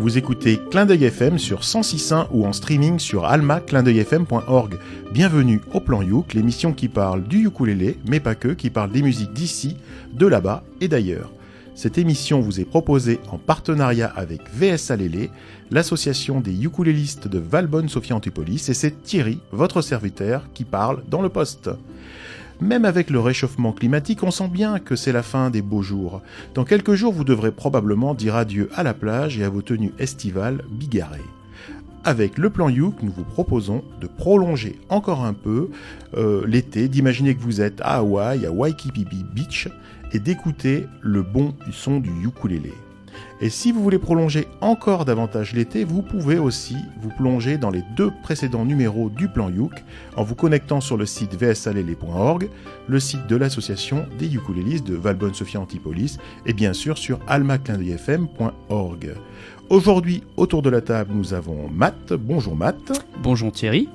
Vous écoutez Clin d'œil FM sur 106.1 ou en streaming sur almaclindeuilfm.org. Bienvenue au Plan Youk, l'émission qui parle du ukulélé, mais pas que, qui parle des musiques d'ici, de là-bas et d'ailleurs. Cette émission vous est proposée en partenariat avec VS Alélé, l'association des ukulélistes de Valbonne-Sophia Antipolis, et c'est Thierry, votre serviteur, qui parle dans le poste. Même avec le réchauffement climatique, on sent bien que c'est la fin des beaux jours. Dans quelques jours, vous devrez probablement dire adieu à la plage et à vos tenues estivales bigarrées. Avec le plan Youk, nous vous proposons de prolonger encore un peu euh, l'été, d'imaginer que vous êtes à Hawaï, à Waikiki Beach, et d'écouter le bon son du ukulélé. Et si vous voulez prolonger encore davantage l'été, vous pouvez aussi vous plonger dans les deux précédents numéros du plan Youk en vous connectant sur le site vsalele.org, le site de l'association des ukulélistes de Valbonne-Sophia Antipolis et bien sûr sur almaclindeuilfm.org. Aujourd'hui, autour de la table, nous avons Matt. Bonjour Matt. Bonjour Thierry.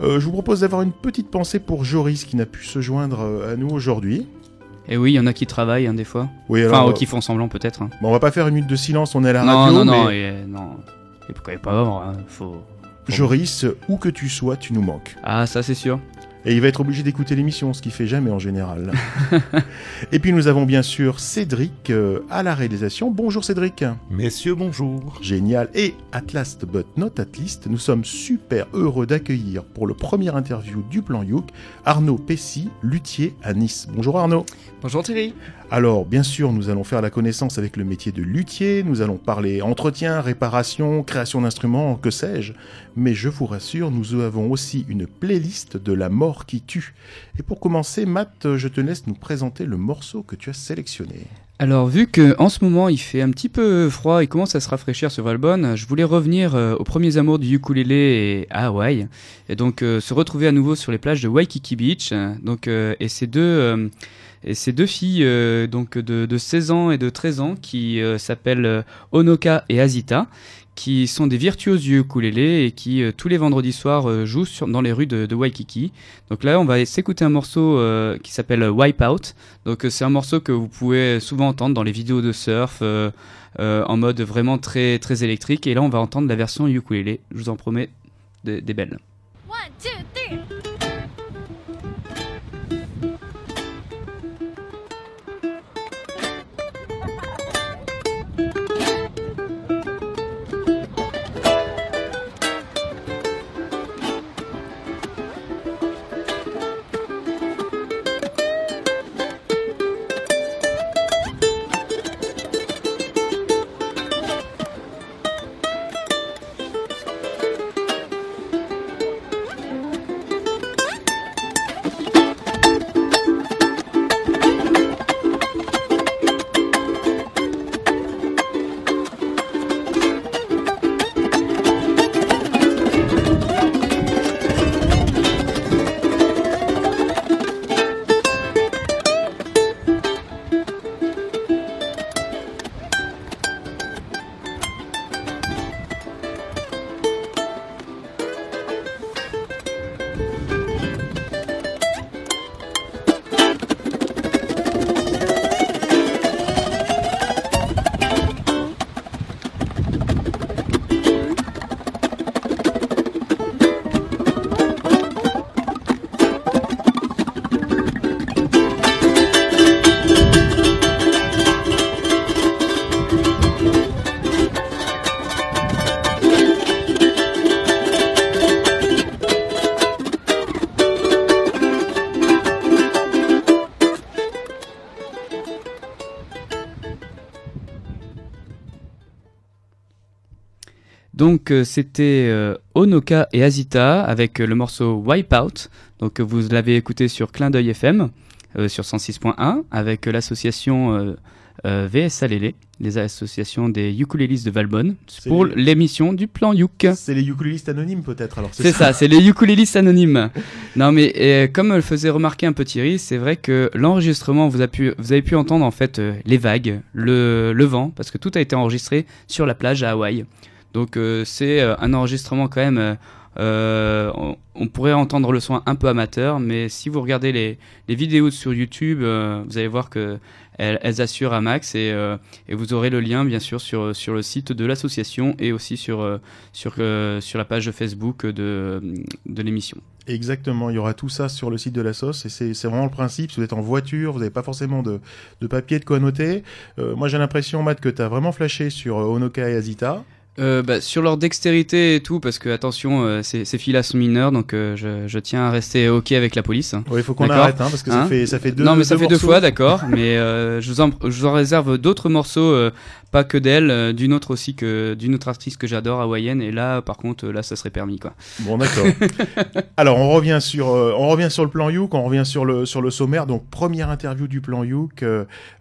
Euh, je vous propose d'avoir une petite pensée pour Joris qui n'a pu se joindre euh, à nous aujourd'hui. Et oui, il y en a qui travaillent hein, des fois. Oui, Enfin, alors, ou qui font semblant peut-être. hein. bon, on va pas faire une minute de silence, on est à la Non, radio, non, non, mais et, non. Et pourquoi pas hein, faut... Joris, où que tu sois, tu nous manques. Ah, ça c'est sûr. Et il va être obligé d'écouter l'émission, ce qu'il fait jamais en général. et puis nous avons bien sûr Cédric euh, à la réalisation. Bonjour Cédric. Messieurs, bonjour. Génial. Et at last but not at least, nous sommes super heureux d'accueillir pour le premier interview du plan Youk Arnaud Pessy, luthier à Nice. Bonjour Arnaud. Bonjour Thierry. Alors, bien sûr, nous allons faire la connaissance avec le métier de luthier, nous allons parler entretien, réparation, création d'instruments, que sais-je. Mais je vous rassure, nous avons aussi une playlist de la mort qui tue. Et pour commencer, Matt, je te laisse nous présenter le morceau que tu as sélectionné. Alors, vu que en ce moment il fait un petit peu froid, il commence à se rafraîchir sur Valbonne, je voulais revenir euh, aux premiers amours du ukulélé et à Hawaï, et donc euh, se retrouver à nouveau sur les plages de Waikiki Beach. Donc, euh, et ces deux et ces deux filles euh, donc de, de 16 ans et de 13 ans qui euh, s'appellent euh, Onoka et Azita, qui sont des virtuoses du ukulélé et qui tous les vendredis soirs jouent dans les rues de, Waikiki. Donc là, on va s'écouter un morceau qui s'appelle Wipeout. Donc c'est un morceau que vous pouvez souvent entendre dans les vidéos de surf en mode vraiment très très électrique. Et là, on va entendre la version ukulélé. Je vous en promets des, des belles. One, two, Donc c'était euh, Onoka et Azita avec euh, le morceau Wipeout. Donc euh, vous l'avez écouté sur Clin d'œil FM euh, sur 106.1 avec l'association euh, euh, VS Alélé, les associations des ukulélistes de Valbonne pour les- l'émission du plan Youk. C'est les ukulélistes anonymes peut-être alors C'est ça, c'est les ukulélistes anonymes. Non mais comme le faisait remarquer un peu Thierry, c'est vrai que l'enregistrement, vous, a pu, vous avez pu entendre en fait les vagues, le, le vent, parce que tout a été enregistré sur la plage à Hawaï. Donc euh, c'est euh, un enregistrement quand même. euh, on, pourrait entendre le son un peu amateur, mais si vous regardez les, vidéos sur YouTube, vous allez voir que elles, assurent à max et, et, vous aurez le lien bien sûr sur, sur le site de l'association et aussi sur, sur, sur la page Facebook de, de l'émission. Exactement, il y aura tout ça sur le site de la sauce et c'est vraiment le principe. Si vous êtes en voiture, vous n'avez pas forcément de, de, papier de quoi noter. moi j'ai l'impression, Matt, que tu as vraiment flashé sur Onoka et Azita. Euh, bah, sur leur dextérité et tout, parce que attention, euh, ces, ces filles-là sont mineures, donc euh, je, je, tiens à rester ok avec la police. Oui, il faut qu'on arrête, hein, parce que ça, hein fait, ça fait deux. Non, mais ça fait deux fois, d'accord. mais je vous, en, je, vous en, réserve d'autres morceaux, pas que d'elle, d'une autre aussi que d'une autre artiste que j'adore, hawaïenne. Et là, par contre, là, ça serait permis, quoi. Bon, d'accord. Alors, on revient sur, on revient sur le plan Youk, on revient sur le sur le sommaire. Donc, première interview du plan Youk,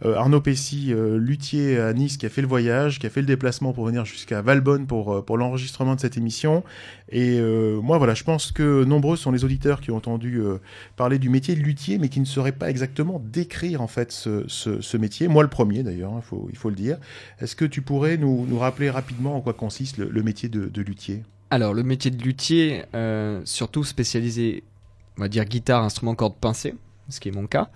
Arnaud Pessy, luthier à Nice, qui a fait le voyage, qui a fait le déplacement pour venir jusqu'à Euh, pour l'enregistrement de cette émission. Et euh, moi, voilà, je pense que nombreux sont les auditeurs qui ont entendu euh, parler du métier de luthier, mais qui ne sauraient pas exactement décrire en fait ce, métier. Moi, le premier d'ailleurs, il hein, faut, il faut le dire. Est-ce que tu pourrais nous, rappeler rapidement en quoi consiste le, métier de, de, luthier? Alors, le métier de luthier, surtout spécialisé, on va dire guitare, instrument, corde pincée ce qui est mon cas.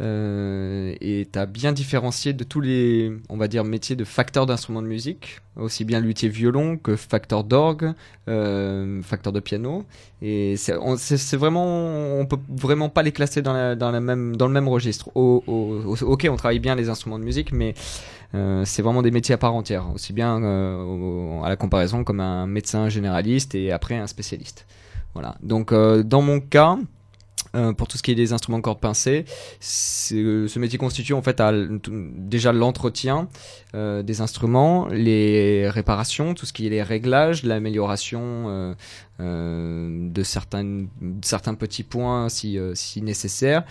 Euh, et tu bien différencié de tous les, on va dire, métiers de facteur d'instruments de musique, aussi bien luthier violon que facteur d'orgue, euh, facteur de piano. Et c'est vraiment, on peut vraiment pas les classer dans, la, dans, la même, dans le même registre. ok, on travaille bien les instruments de musique, mais euh, c'est vraiment des métiers à part entière, aussi bien euh, à la comparaison comme un médecin généraliste et après un spécialiste. Voilà. Donc euh, dans mon cas, euh, pour tout ce qui est des instruments cordes pincés. Euh, ce métier constitue en fait déjà l'entretien euh, des instruments, les réparations, tout ce qui est les réglages, l'amélioration de certains, petits points si, si nécessaire.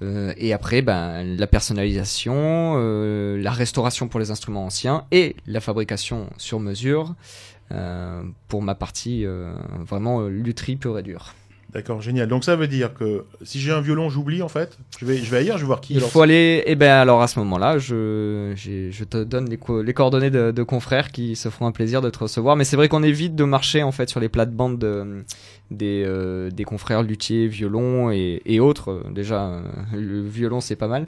et après, ben, la personnalisation, la restauration pour les instruments anciens et la fabrication sur mesure pour ma partie vraiment lutherie pure et dure. D'accord, génial. Donc ça veut dire que si j'ai un violon, j'oublie en fait? Je vais, je vais ailleurs, je vais voir qui. Il faut aller. Eh ben alors à ce moment-là, je, je te donne les, les coordonnées de, de, confrères qui se feront un plaisir de te recevoir. Mais c'est vrai qu'on évite de marcher en fait sur les plates-bandes de, des, euh, des confrères luthiers, violon et, et autres. Déjà, euh, le violon c'est pas mal.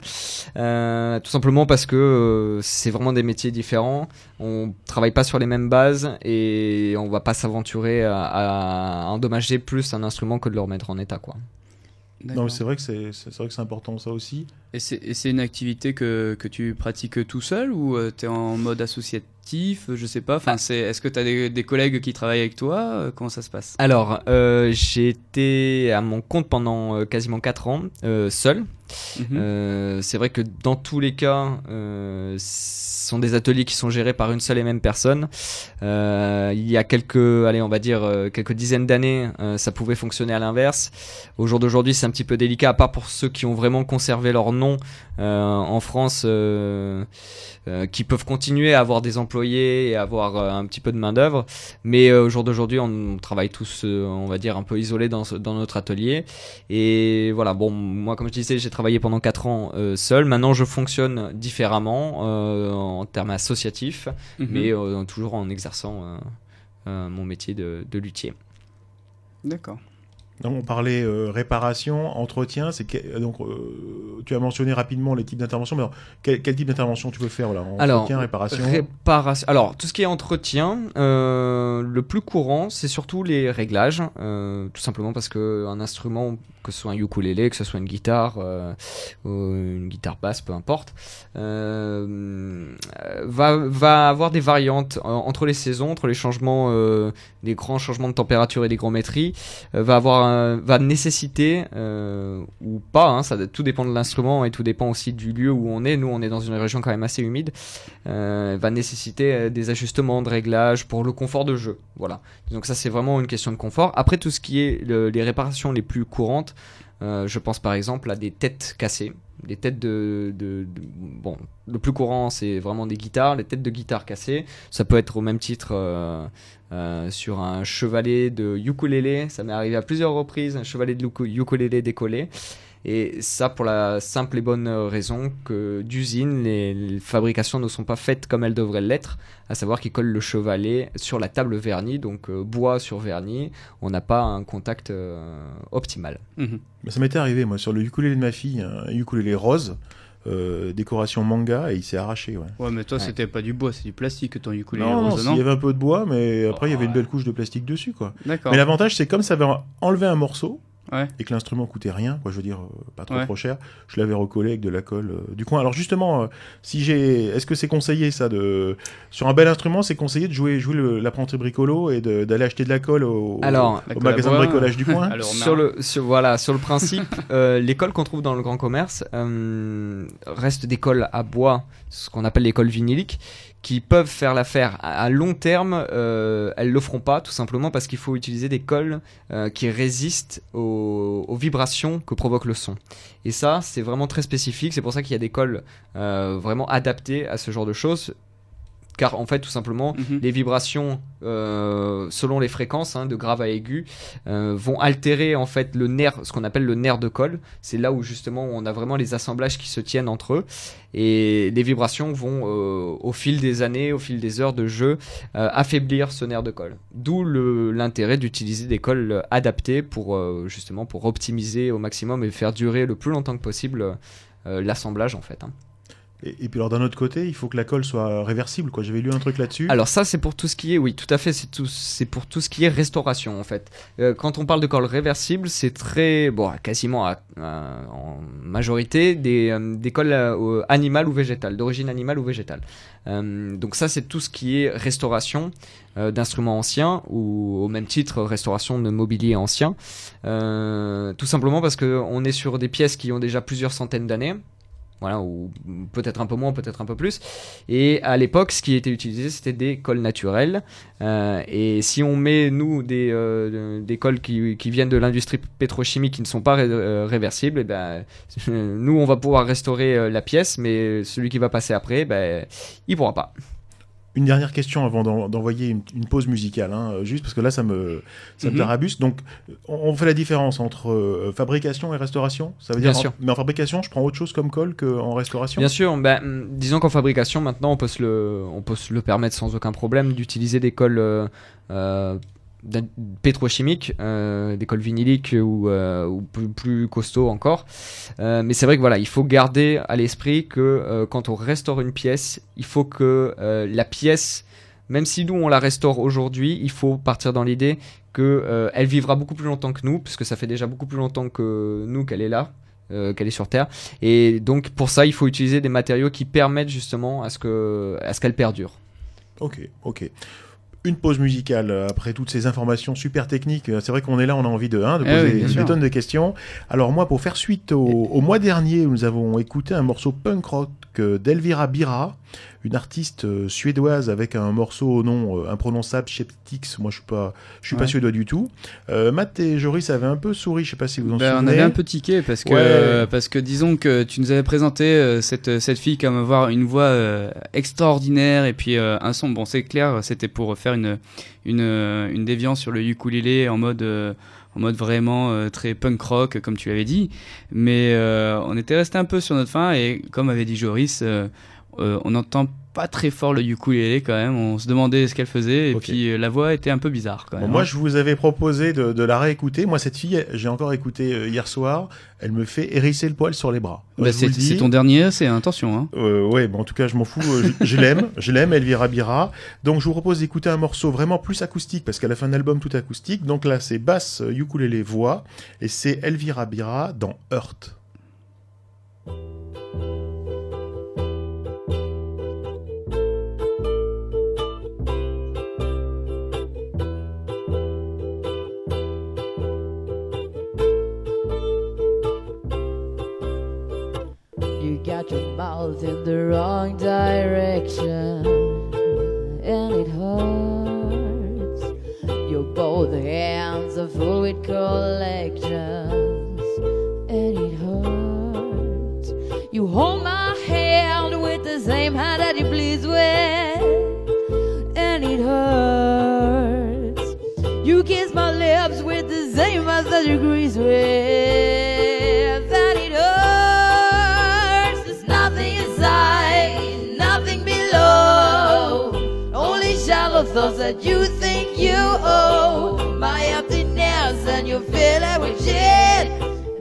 Euh, tout simplement parce que c'est vraiment des métiers différents. On travaille pas sur les mêmes bases et on va pas s'aventurer à, à, endommager plus un instrument que de le remettre en état, quoi. Non, c'est vrai que c'est vrai que c'est important ça aussi. Et c'est une activité que, que, tu pratiques tout seul ou tu es en mode associatif je sais pas. Enfin, c'est, est-ce que tu as des, collègues qui travaillent avec toi euh, Comment ça se passe? Alors, euh, j'ai été à mon compte pendant euh, quasiment 4 ans, seul. Mhm. c'est vrai que dans tous les cas, ce sont des ateliers qui sont gérés par une seule et même personne. il y a quelques, allez, on va dire quelques dizaines d'années, ça pouvait fonctionner à l'inverse. Au jour d'aujourd'hui, c'est un petit peu délicat, à part pour ceux qui ont vraiment conservé leur nom en France, qui peuvent continuer à avoir des emplois et avoir euh, un petit peu de main d'œuvre. Mais euh, au jour d'aujourd'hui, on, travaille tous, euh, on va dire, un peu isolés dans, dans notre atelier. Et voilà, bon, moi, comme je disais, j'ai travaillé pendant 4 ans seul. Maintenant, je fonctionne différemment en termes associatifs, mhm. mais toujours en exerçant mon métier de, de luthier. D'accord on parlait euh, réparation, entretien. C'est donc euh, tu as mentionné rapidement les types d'interventions. Mais quel, type d'intervention tu peux faire voilà, Entretien, réparation. réparation. Alors tout ce qui est entretien, euh, le plus courant, c'est surtout les réglages, tout simplement parce que un instrument, que ce soit un ukulélé, que ce soit une guitare, ou une guitare basse, peu importe, va va avoir des variantes entre les saisons, entre les changements, des grands changements de température et des grossométries, va avoir va nécessiter euh, ou pas, hein, ça tout dépend de l'instrument et tout dépend aussi du lieu où on est. Nous, on est dans une région quand même assez humide, euh, va nécessiter euh, des ajustements de réglages pour le confort de jeu. Voilà. Donc ça, c'est vraiment une question de confort. Après, tout ce qui est les réparations les plus courantes, je pense par exemple à des têtes cassées les têtes de, bon le plus courant c'est vraiment des guitares les têtes de guitare cassées. Ça peut être au même titre euh, euh, sur un chevalet de ukulélé. Ça m'est arrivé à plusieurs reprises un chevalet de ukulélé décollé et ça pour la simple et bonne raison que d'usine, les, fabrications ne sont pas faites comme elles devraient l'être, à savoir qu'ils collent le chevalet sur la table vernie, donc euh, bois sur vernis, on n'a pas un contact euh, optimal. Mhm. Mais ça m'était arrivé, moi, sur le ukulélé de ma fille, un ukulélé rose, euh, décoration manga et il s'est arraché. Ouais, Ouais, mais toi, Ouais. c'était pas du bois, c'est du plastique ton ukulélé non, non, rose, s'il y avait un peu de bois, mais après il y avait une Ouais. belle couche de plastique dessus, quoi. D'accord. Mais l'avantage, c'est comme ça avait enlevé un morceau Ouais. et que l'instrument coûtait rien, quoi, je veux dire, euh, pas trop Ouais. trop cher, je l'avais recollé avec de la colle euh, du coin. Alors justement, euh, si j'ai, est-ce que c'est conseillé ça de sur un bel instrument, c'est conseillé de jouer jouer l'apprenti bricolo et d'aller acheter de la colle au, Alors, magasin de bricolage du coin? Alors, sur le, sur, voilà, sur le principe, euh, les cols qu'on trouve dans le grand commerce euh, restent des cols à bois, ce qu'on appelle les cols vinyliques, qui peuvent faire l'affaire. À, long terme, euh, elles le feront pas, tout simplement parce qu'il faut utiliser des cols euh, qui résistent aux, aux vibrations que provoque le son. Et ça, c'est vraiment très spécifique. C'est pour ça qu'il y a des cols euh, vraiment adaptés à ce genre de choses. Car en fait, tout simplement, Mhm. les vibrations euh, selon les fréquences hein, de grave à aigu euh, vont altérer en fait le nerf ce qu'on appelle le nerf de colle c'est là où justement on a vraiment les assemblages qui se tiennent entre eux et les vibrations vont euh, au fil des années au fil des heures de jeu affaiblir ce nerf de colle d'où l'intérêt d'utiliser des colles adaptées pour justement pour optimiser au maximum et faire durer le plus longtemps que possible l'assemblage en fait hein. Et, puis alors d'un autre côté, il faut que la colle soit réversible, quoi. J'avais lu un truc là-dessus. Alors ça c'est pour tout ce qui est oui tout à fait c'est tout c'est pour tout ce qui est restauration en fait. Euh, quand on parle de colle réversible c'est très bon quasiment à- en majorité des, euh, des colles euh, animales ou végétales d'origine animale ou végétale. Euh, donc ça c'est tout ce qui est restauration d'instruments anciens ou au même titre restauration de mobilier ancien. Tout simplement parce que on est sur des pièces qui ont déjà plusieurs centaines d'années. Voilà, ou peut-être un peu moins, peut-être un peu plus. Et à l'époque, ce qui était utilisé, c'était des cols naturels. Euh, et si on met, nous, des, euh, cols qui, viennent de l'industrie pétrochimique qui ne sont pas euh, réversibles, et ben, nous, on va pouvoir restaurer la pièce, mais celui qui va passer après, ben, il pourra pas. Une dernière question avant d'en- d'envoyer une, une pause musicale, hein, euh, juste parce que là ça me ça me Mhm. Donc on, on fait la différence entre euh, fabrication et restauration. Ça veut dire, Bien en- sûr. mais en fabrication, je prends autre chose comme colle qu'en restauration? Bien sûr, ben, disons qu'en fabrication, maintenant, on peut se le, on peut se le permettre sans aucun problème d'utiliser des cols euh, pétrochimiques, euh, vinyliques ou, euh, ou plus, plus costauds encore. Euh, mais c'est vrai que voilà, il faut garder à l'esprit que euh, quand on restaure une pièce, il faut que la pièce, même si nous on la restaure aujourd'hui, il faut partir dans l'idée que elle vivra beaucoup plus longtemps que nous, puisque ça fait déjà beaucoup plus longtemps que nous qu'elle est là. qu'elle est sur Terre et donc pour ça il faut utiliser des matériaux qui permettent justement à ce que à ce qu'elle perdure Ok, ok. Une pause musicale euh, après toutes ces informations super techniques. Euh, C'est vrai qu'on est là, on a envie de, hein, de Eh poser oui, des tonnes de questions. Alors moi, pour faire suite au, au mois dernier, nous avons écouté un morceau punk rock euh, d'Elvira Bira, une artiste euh, suédoise avec un morceau au nom euh, imprononçable, Skeptics. Moi, je suis pas, je suis pas suédois du tout. Euh, Matt et Joris avaient un peu souri. Je sais pas si vous en Ben, on souvenez. avait un peu tiqué parce que, Ouais. euh, parce que disons que tu nous avais présenté euh, cette, cette fille comme avoir une voix euh, extraordinaire et puis euh, un son. Bon, c'est clair, c'était pour faire une, une, une déviance sur le ukulélé en mode, euh, en mode vraiment euh, très punk rock, comme tu l'avais dit. Mais euh, on était resté un peu sur notre fin et comme avait dit Joris, euh, on n'entend pas très fort le ukulélé quand même. On se demandait ce qu'elle faisait et puis euh, la voix était un peu bizarre quand Bon, même. moi, hein. je vous avais proposé de, de la réécouter. Moi, cette fille, j'ai encore écouté euh, hier soir. Elle me fait hérisser le poil sur les bras. Bah, c'est le ton dernier, c'est attention. Hein. Euh, ouais, en tout cas, je m'en fous. euh, je je l'aime, je l'aime, Elvira Bira. Donc, je vous propose d'écouter un morceau vraiment plus acoustique parce qu'elle a fait un album tout acoustique. Donc là, c'est basse, euh, ukulélé, voix, et c'est Elvira Bira dans Hurt. Got your mouth in the wrong direction, and it hurts. Your both hands are full with collections, and it hurts. You hold my hand with the same hand that you please with, and it hurts. You kiss my lips with the same mouth that you grease with, those that you think you owe. My emptiness, and you fill it with shit.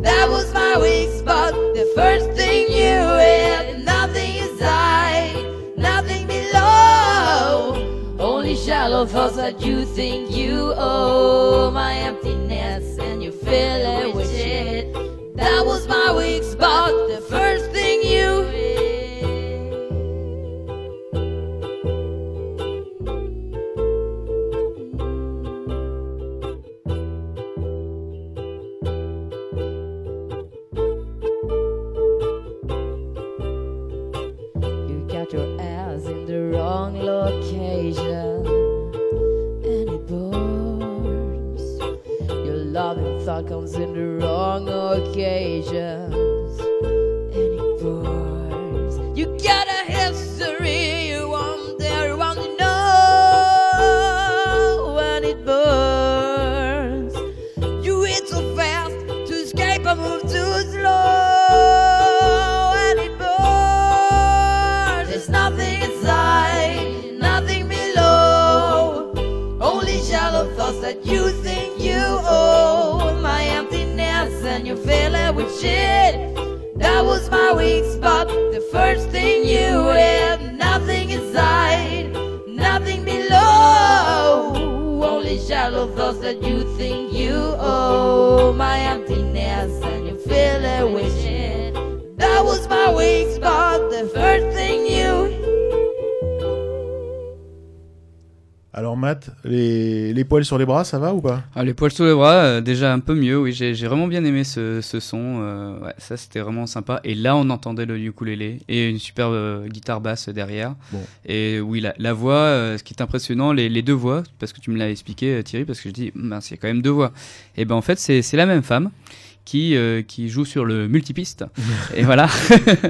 That was my weak spot, the first thing you hit. Nothing is high, nothing below. Only shallow thoughts that you think you owe. My emptiness and you fill it with shit. That was my weak spot, the first. In the that you think poils sur les bras, ça va ou pas? Ah, les poils sous les bras, euh, déjà un peu mieux, oui, j'ai j'ai vraiment bien aimé ce, ce son, euh, ouais, ça c'était vraiment sympa. Et là, on entendait le ukulélé et une superbe euh, guitare basse derrière. Bon. Et oui, la, la voix, ce qui est impressionnant, les, les deux voix, parce que tu me l'as expliqué Thierry, parce que je dis, mince, il y a quand même deux voix. Et ben en fait, c'est c'est la même femme qui, euh, qui joue sur le multipiste. et voilà,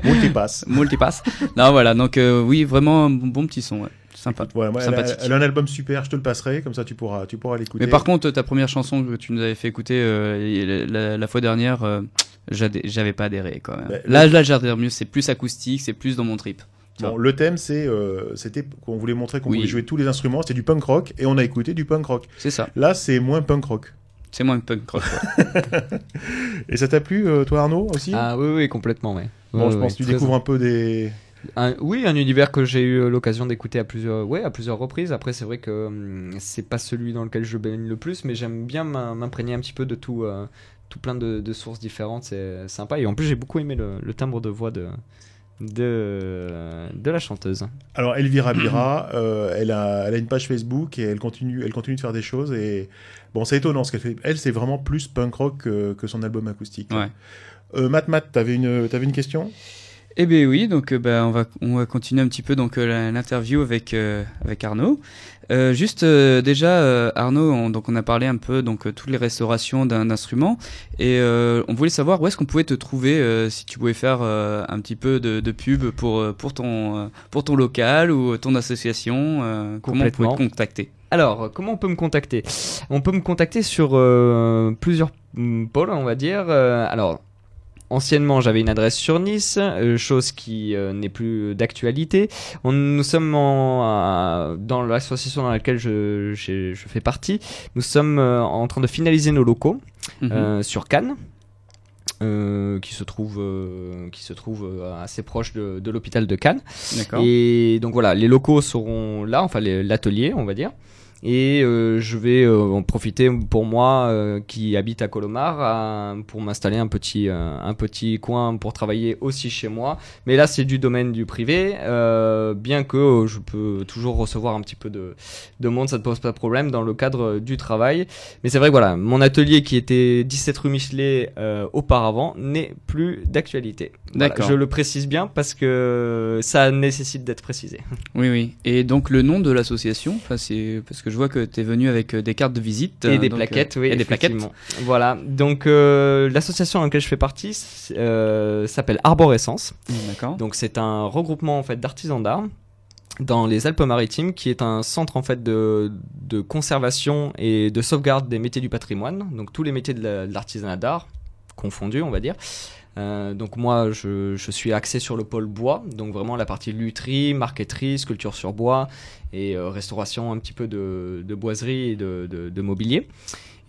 Multipass. multipass. non, voilà, donc euh, oui, vraiment un bon, bon petit son, ouais. Sympa. Voilà, moi, elle, a, Sympathique. elle a un album super, je te le passerai, comme ça tu pourras, tu pourras l'écouter. Mais par contre, ta première chanson que tu nous avais fait écouter euh, la, la fois dernière, euh, j'avais pas adhéré quand même. Bah, là, là, j'adhère mieux. C'est plus acoustique, c'est plus dans mon trip. Bon, le thème, c'est, euh, c'était qu'on voulait montrer qu'on Oui. voulait jouer tous les instruments, c'était du punk rock, et on a écouté du punk rock. C'est ça. Là, c'est moins punk rock. C'est moins punk rock. ouais. Et ça t'a plu, euh, toi Arnaud, aussi? Ah oui, oui, complètement, ouais. Bon, Ouais, je pense que tu découvres un peu des... Un- oui, un univers que j'ai eu l'occasion d'écouter à plusieurs, ouais, à plusieurs reprises. Après, c'est vrai que hum, c'est pas celui dans lequel je baigne le plus, mais j'aime bien m'im- m'imprégner un petit peu de tout, euh, tout plein de, de sources différentes. C'est sympa. Et en plus, j'ai beaucoup aimé le, le timbre de voix de, de, de la chanteuse. Alors Elvira Bira, euh, elle, a, elle a une page Facebook et elle continue, elle continue de faire des choses et bon c'est étonnant ce qu'elle fait. Elle c'est vraiment plus punk rock que, que son album acoustique. Ouais. Euh, Matt Matt, t'avais une, t'avais une question? Eh bien oui, donc euh, bah, on, va, on va continuer un petit peu donc euh, l'interview avec, euh, avec Arnaud. Euh, juste euh, déjà, euh, Arnaud, on, donc on a parlé un peu donc toutes les restaurations d'un instrument et euh, on voulait savoir où est-ce qu'on pouvait te trouver euh, si tu pouvais faire euh, un petit peu de, de pub pour, pour, ton, euh, pour ton local ou ton association. euh, comment on pouvait te contacter? Alors, comment on peut me contacter? On peut me contacter sur euh, plusieurs hum, pôles, on va dire. Euh, alors, anciennement, j'avais une adresse sur Nice, euh, chose qui euh, n'est plus d'actualité. On- Nous sommes en, dans l'association dans laquelle je, fais partie. Nous sommes euh, en train de finaliser nos locaux Mhm. euh, sur Cannes. euh, qui se trouve euh, qui se trouve assez proche de, de l'hôpital de Cannes et donc voilà, les locaux seront là, enfin l'atelier, on va dire. Et euh, je vais euh, en profiter pour moi euh, qui habite à Colomar à- pour m'installer un petit, un petit coin pour travailler aussi chez moi. Mais là, c'est du domaine du privé, bien que je peux toujours recevoir un petit peu de, de monde, ça ne pose pas de problème dans le cadre du travail. Mais c'est vrai que voilà, mon atelier qui était 17 rue Michelet auparavant n'est plus d'actualité. Voilà, D'accord. je le précise bien parce que ça nécessite d'être précisé. Oui, oui. Et donc le nom de l'association, parce que je vois que tu es venu avec euh, des cartes de visite. Et euh, des donc, plaquettes, euh, oui. Et des plaquettes. Voilà. Donc, euh, l'association dans laquelle je fais partie euh, s'appelle Arborescence. D'accord. Donc, c'est un regroupement en fait d'artisans d'art dans les Alpes-Maritimes, qui est un centre en fait de, de conservation et de sauvegarde des métiers du patrimoine. Donc, tous les métiers de la- de l'artisanat d'art confondus, on va dire. Euh, donc moi, je, suis axé sur le pôle bois, donc vraiment la partie lutherie, marqueterie, sculpture sur bois et euh, restauration un petit peu de, boiserie et de mobilier.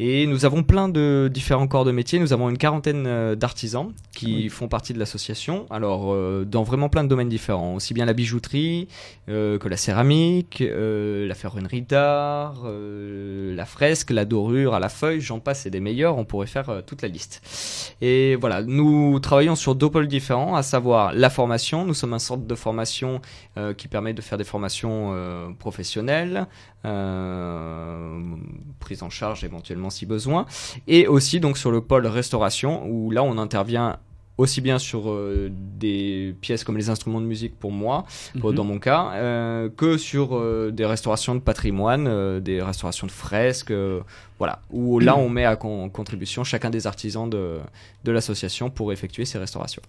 Et nous avons plein de différents corps de métier. Nous avons une quarantaine euh, d'artisans qui font partie de l'association. Alors, euh, dans vraiment plein de domaines différents. Aussi bien la bijouterie euh, que la céramique, euh, la ferronnerie d'art, la fresque, la dorure à la feuille, j'en passe et des meilleurs. On pourrait faire toute la liste. Et voilà, nous travaillons sur deux pôles différents, à savoir la formation. Nous sommes un centre de formation qui permet de faire des formations professionnelles, prise en charge éventuellement si besoin, et aussi donc sur le pôle restauration où là on intervient aussi bien sur euh, des pièces comme les instruments de musique pour moi, pour- Mhm. dans mon cas, euh, que sur euh, des restaurations de patrimoine, euh, des restaurations de fresques, euh, voilà, où là on met à con- contribution chacun des artisans de, de l'association pour effectuer ces restaurations.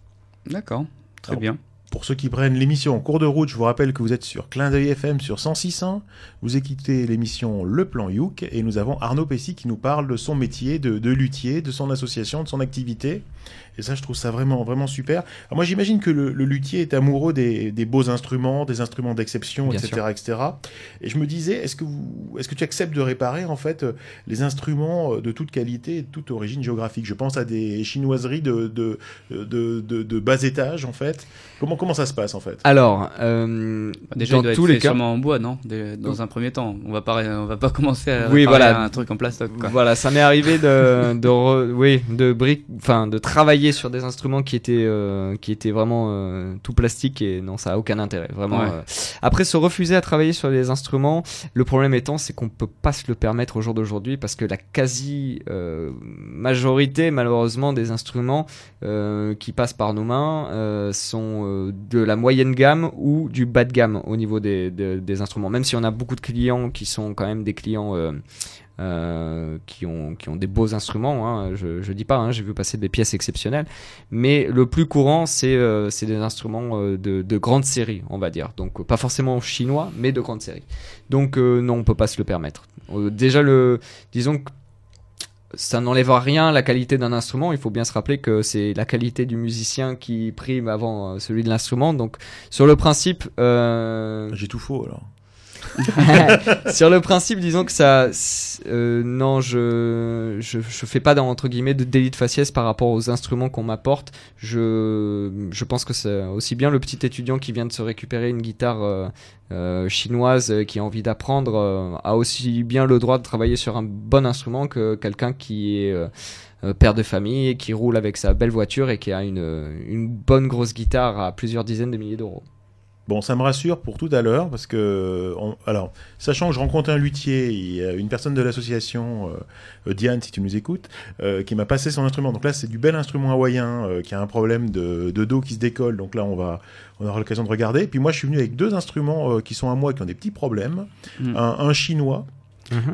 D'accord, très Alors, bien. Pour ceux qui prennent l'émission en cours de route, je vous rappelle que vous êtes sur Clin d'œil FM sur 106.1. Vous écoutez l'émission Le Plan Youk et nous avons Arnaud Pessy qui nous parle de son métier de, de luthier, de son association, de son activité. Et ça, je trouve ça vraiment, vraiment super. Alors moi, j'imagine que le, le luthier est amoureux des, des beaux instruments, des instruments d'exception, etc., sûr. etc. Et je me disais, est-ce que vous, est-ce que tu acceptes de réparer en fait les instruments euh, de toute qualité et de toute origine géographique? Je pense à des chinoiseries de, de, de, de, de bas étage en fait. Comment, comment ça se passe en fait Alors, euh, Déjà, dans il doit tous être les fait cas, sûrement en bois, non Des- Dans un premier temps. On va pas, on va pas commencer à Oui, voilà. un truc en plastoc. Quoi. Voilà, ça m'est arrivé de, de, re- oui, de bric- enfin, de travailler sur des instruments qui étaient, euh, qui étaient vraiment euh, tout plastique et non, ça a aucun intérêt, vraiment. Ouais. euh. Après, se refuser à travailler sur des instruments, le problème étant, c'est qu'on peut pas se le permettre au jour d'aujourd'hui parce que la quasi euh, majorité, malheureusement, des instruments euh, qui passent par nos mains euh, sont de la moyenne gamme ou du bas de gamme au niveau des, des, instruments. Même si on a beaucoup de clients qui sont quand même des clients euh, euh, qui, ont, qui ont des beaux instruments, hein, je, je dis pas, hein, j'ai vu passer des pièces exceptionnelles, mais le plus courant, c'est euh, des instruments de, de grande série, on va dire. Donc, pas forcément chinois, mais de grande série. Donc, non, on peut pas se le permettre. Déjà, le, disons que ça n'enlève rien à la qualité d'un instrument. Il faut bien se rappeler que c'est la qualité du musicien qui prime avant euh, celui de l'instrument. Donc, sur le principe, euh, J'ai tout faux alors. sur le principe, disons que ça, euh, non, je, je, fais pas entre guillemets de délit de faciès par rapport aux instruments qu'on m'apporte. Je, je pense que c'est aussi bien le petit étudiant qui vient de se récupérer une guitare euh, euh, chinoise qui a envie d'apprendre a aussi bien le droit de travailler sur un bon instrument que quelqu'un qui est père de famille qui roule avec sa belle voiture et qui a une, une bonne grosse guitare à plusieurs dizaines de milliers d'euros. Bon, ça me rassure pour tout à l'heure parce que, on- alors, sachant que je rencontre un luthier, il y a une personne de l'association, euh, euh, Diane, si tu nous écoutes, euh, qui m'a passé son instrument. Donc là, c'est du bel instrument hawaïen euh, qui a un problème de, de dos qui se décolle. Donc là, on va, on aura l'occasion de regarder. Puis moi, je suis venu avec deux instruments qui sont à moi qui ont des petits problèmes. Mm. Un, un chinois.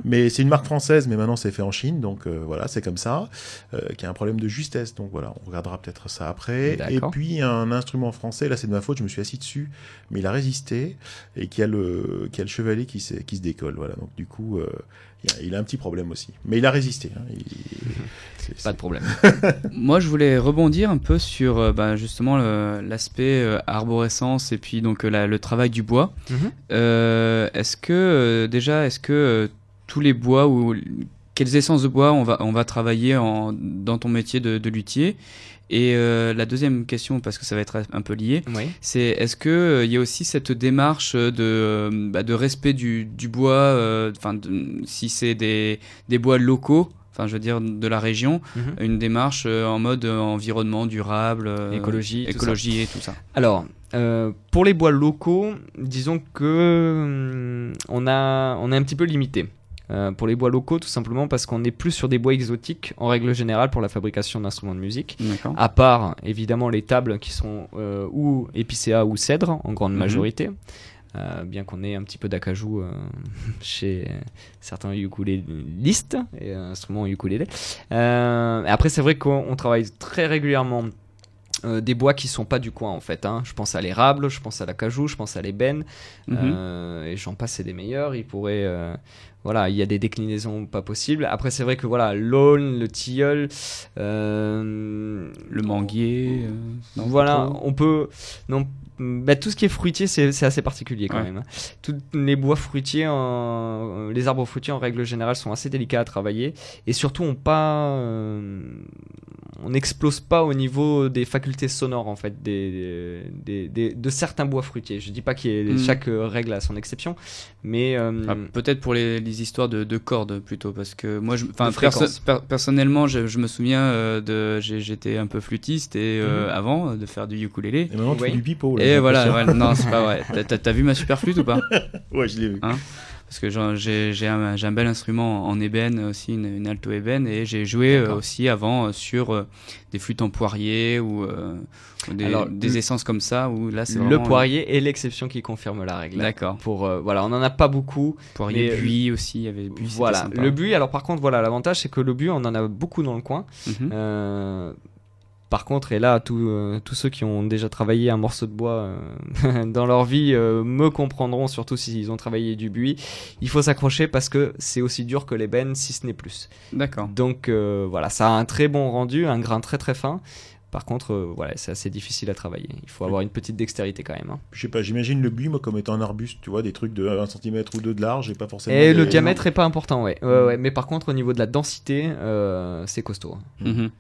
Mais c'est une marque française, mais maintenant c'est fait en Chine, donc euh, voilà, c'est comme ça, euh, qui a un problème de justesse, donc voilà, on regardera peut-être ça après. Et puis un instrument français, là c'est de ma faute, je me suis assis dessus, mais il a résisté, et qui a le, qui a le chevalet qui, qui se décolle, voilà, donc du coup, euh, il, a, il a un petit problème aussi. Mais il a résisté. Hein, il- c'est- Pas de problème. Moi, je voulais rebondir un peu sur bah, justement l'aspect euh, arborescence et puis donc euh, la- le travail du bois. Mhm. Euh, est-ce que déjà, est-ce que tous les bois ou quelles essences de bois on va on va travailler en, dans ton métier de, de luthier Et euh, la deuxième question, parce que ça va être un peu lié, Oui. c'est est-ce que euh, y a aussi cette démarche de, euh, bah, de respect du, du bois, enfin de- si c'est des, des bois locaux, enfin je veux dire de la région, Mhm. une démarche en mode environnement durable, euh, Écologie, tout écologie et tout ça. Alors, euh, pour les bois locaux, disons que hum, on a, on est un petit peu limité. Euh, pour les bois locaux, tout simplement parce qu'on est plus sur des bois exotiques en règle générale pour la fabrication d'instruments de musique. À part évidemment les tables qui sont euh, ou épicéa ou cèdre en grande Mhm. majorité. Euh, bien qu'on ait un petit peu d'acajou euh, chez certains ukulélistes et instruments ukulélé. Euh, après, c'est vrai qu'on on travaille très régulièrement des bois qui sont pas du coin en fait. hein. Je pense à l'érable, je pense à l'acajou, je pense à l'ébène, Mhm. et j'en passe et des meilleurs. Ils pourraient euh, voilà, il y a des déclinaisons pas possibles. Après, c'est vrai que voilà, l'aulne, le tilleul, euh, Le manguier. euh, non, voilà, on peut. Non, bah, tout ce qui est fruitier, c'est assez particulier quand Ouais. même. hein. Tous les bois fruitiers, en- les arbres fruitiers en règle générale sont assez délicats à travailler et surtout on pas, euh, on n'explose pas au niveau des facultés sonores en fait des, des- des- de certains bois fruitiers. Je dis pas qu'il y ait Mm. chaque euh, règle a son exception, mais euh, Ah, Peut-être pour les, les histoires de, de cordes plutôt, parce que moi, enfin, perso- per- personnellement, je, je me souviens euh, de, j'ai- j'étais un peu flûtiste et euh, Mhm. avant de faire du ukulélé. Et maintenant, tu Oui. fais du pipeau. là, Et voilà, ouais, non, c'est pas vrai. T'as- vu ma super flûte ou pas? Ouais, je l'ai vu. Parce que j'ai un, bel instrument en ébène aussi, une, une alto ébène, et j'ai joué euh, aussi avant euh, sur euh, des flûtes en poirier ou, ou des, Alors, des le- essences comme ça. Où là, c'est le poirier est l'exception qui confirme la règle. D'accord. Pour voilà, on en a pas beaucoup. Poirier, Mais, buis aussi, il y avait buis. c'était Voilà, le buis. Alors par contre, voilà, l'avantage c'est que le buis, on en a beaucoup dans le coin. Mhm. Par contre, et là, tous euh, tous ceux qui ont déjà travaillé un morceau de bois euh, dans leur vie euh, me comprendront, surtout s'ils ont travaillé du buis. Il faut s'accrocher parce que c'est aussi dur que l'ébène, si ce n'est plus. D'accord. Donc euh, voilà, ça a un très bon rendu, un grain très très fin. Par contre, euh, voilà, c'est assez difficile à travailler. Il faut avoir une petite dextérité quand même. hein. Je sais pas, j'imagine le buis, moi, comme étant un arbuste, tu vois, des trucs de 1 cm ou 2 de large et pas forcément. Et des- le diamètre est pas important, ouais. Ouais, Mm. ouais. Mais par contre, au niveau de la densité, euh, c'est costaud. Mhm.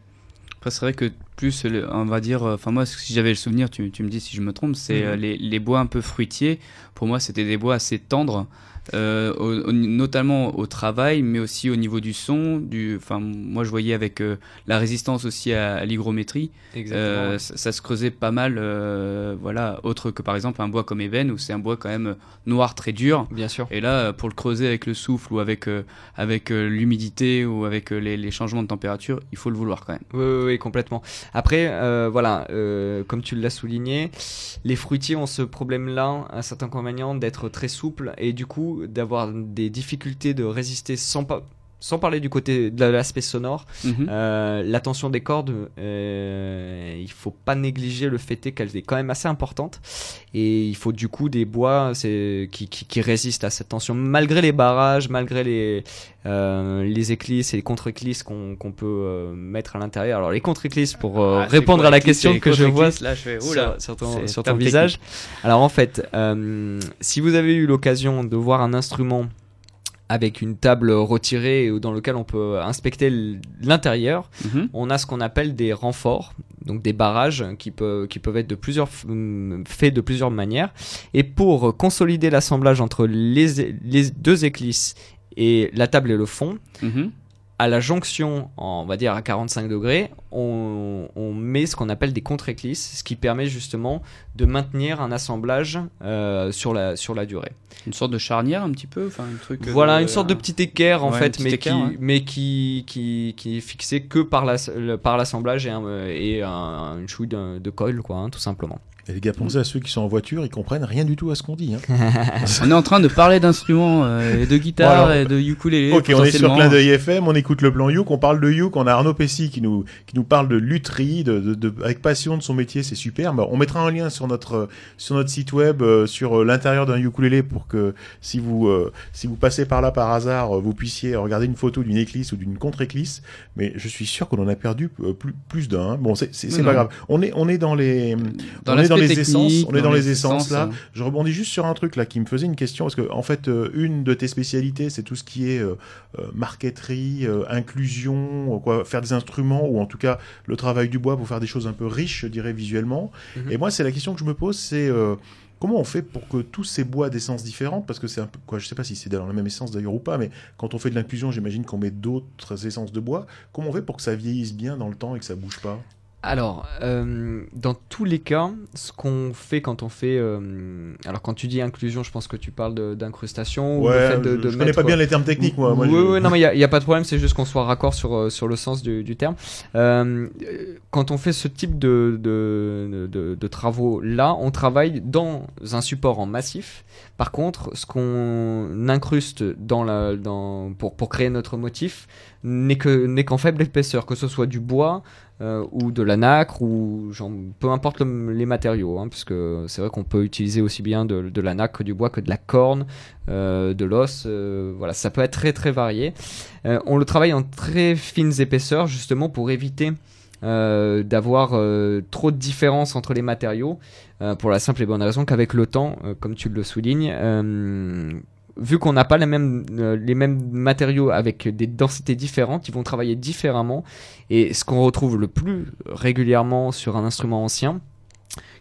Après, c'est vrai que plus, on va dire, euh, enfin moi, si j'avais le souvenir, tu, tu me dis si je me trompe, c'est Mhm. euh, les, les bois un peu fruitiers. Pour moi, c'était des bois assez tendres, euh, au- au- notamment au travail, mais aussi au niveau du son. Du, enfin, moi, je voyais avec euh, la résistance aussi à, à l'hygrométrie, euh, ça, ça se creusait pas mal. euh, voilà, autre que par exemple un bois comme ébène où c'est un bois quand même noir très dur. Bien sûr. Et là, pour le creuser avec le souffle ou avec, euh, avec euh, l'humidité ou avec euh, les, les changements de température, il faut le vouloir quand même. Oui, oui, oui, complètement. Après, euh, voilà, euh, comme tu l'as souligné, les fruitiers ont ce problème-là, un certain inconvénient d'être très souples et du coup d'avoir des difficultés de résister sans pas. Sans parler du côté de l'aspect sonore, Mhm. euh, la tension des cordes, euh, il faut pas négliger le fait qu'elle est quand même assez importante et il faut du coup des bois qui, qui, qui résistent à cette tension malgré les barrages, malgré les, euh, les éclisses et les contre-éclisses qu'on, peut euh, mettre à l'intérieur. Alors les contre-éclisses pour Ah, répondre à la question que je vois là, je fais, oula, sur, sur ton, sur visage. Alors en fait, si vous avez eu l'occasion de voir un instrument avec une table retirée ou dans lequel on peut inspecter l'intérieur, Mhm. on a ce qu'on appelle des renforts, donc des barrages qui peuvent, qui peuvent être de plusieurs, hum, faits de plusieurs manières. Et pour consolider l'assemblage entre les, les deux éclisses et la table et le fond, Mhm. À la jonction, en- on va dire à 45 degrés, on, on met ce qu'on appelle des contre-éclisses, ce qui permet justement de maintenir un assemblage euh, sur, la, sur la durée. Une sorte de charnière un petit peu, enfin un truc. euh, Voilà, de- une sorte de petit équerre en Ouais, fait, mais, équerre, qui, ouais. mais qui, qui, qui est fixé que par l'assemblage et, un- et un- une chouille de, de colle, quoi, hein, tout simplement. Et les gars, pensez à ceux qui sont en voiture, ils comprennent rien du tout à ce qu'on dit. hein. On est en train de parler d'instruments euh, et de guitare Bon, alors, et de ukulélé. Ok, on est sur. Clin d'œil FM, on écoute le plan Youk, on parle de Youk, on a Arnaud Pessy qui nous, qui nous parle de lutherie, de, de, de- avec passion de son métier, c'est superbe. On mettra un lien sur notre, sur notre site web, euh, sur euh, l'intérieur d'un ukulélé pour que si vous, euh, si vous passez par là par hasard, euh, vous puissiez regarder une photo d'une éclisse ou d'une contre-éclisse. Mais je suis sûr qu'on en a perdu euh, plus, plus d'un. hein. Bon, c'est, pas grave. On est, on est dans les, Dans on est dans les essences, on est dans, les essences, là. hein. Je rebondis juste sur un truc là qui me faisait une question parce que en fait euh, une de tes spécialités c'est tout ce qui est euh, euh, marqueterie, euh, inclusion, quoi, faire des instruments ou en tout cas le travail du bois pour faire des choses un peu riches, je dirais visuellement. Mhm. Et moi c'est la question que je me pose, c'est Comment on fait pour que tous ces bois d'essence différentes, parce que c'est un peu quoi, je sais pas si c'est dans la même essence d'ailleurs ou pas, mais quand on fait de l'inclusion, j'imagine qu'on met d'autres essences de bois. Comment on fait pour que ça vieillisse bien dans le temps et que ça bouge pas? Alors, euh, dans tous les cas, ce qu'on fait quand on fait. euh, alors, quand tu dis inclusion, je pense que tu parles d'incrustation ou le fait de, je, de je connais mettre- pas bien les termes techniques moi. moi oui, je- oui, non, mais il n'y a, pas de problème, c'est juste qu'on soit raccord sur, euh, sur le sens du, du terme. Euh, quand on fait ce type de, de, de, travaux-là, on travaille dans un support en massif. Par contre, ce qu'on incruste dans la, dans, pour, pour créer notre motif n'est qu'en faible épaisseur, que ce soit du bois, euh, ou de la nacre ou peu importe le- les matériaux, hein, puisque c'est vrai qu'on peut utiliser aussi bien de, la nacre du bois que de la corne, euh, de l'os. euh, voilà, ça peut être très très varié. On le travaille en très fines épaisseurs justement pour éviter d'avoir trop de différence entre les matériaux, pour la simple et bonne raison qu'avec le temps, comme tu le soulignes, vu qu'on n'a pas les mêmes, euh, les mêmes matériaux avec des densités différentes, ils vont travailler différemment. Et ce qu'on retrouve le plus régulièrement sur un instrument ancien,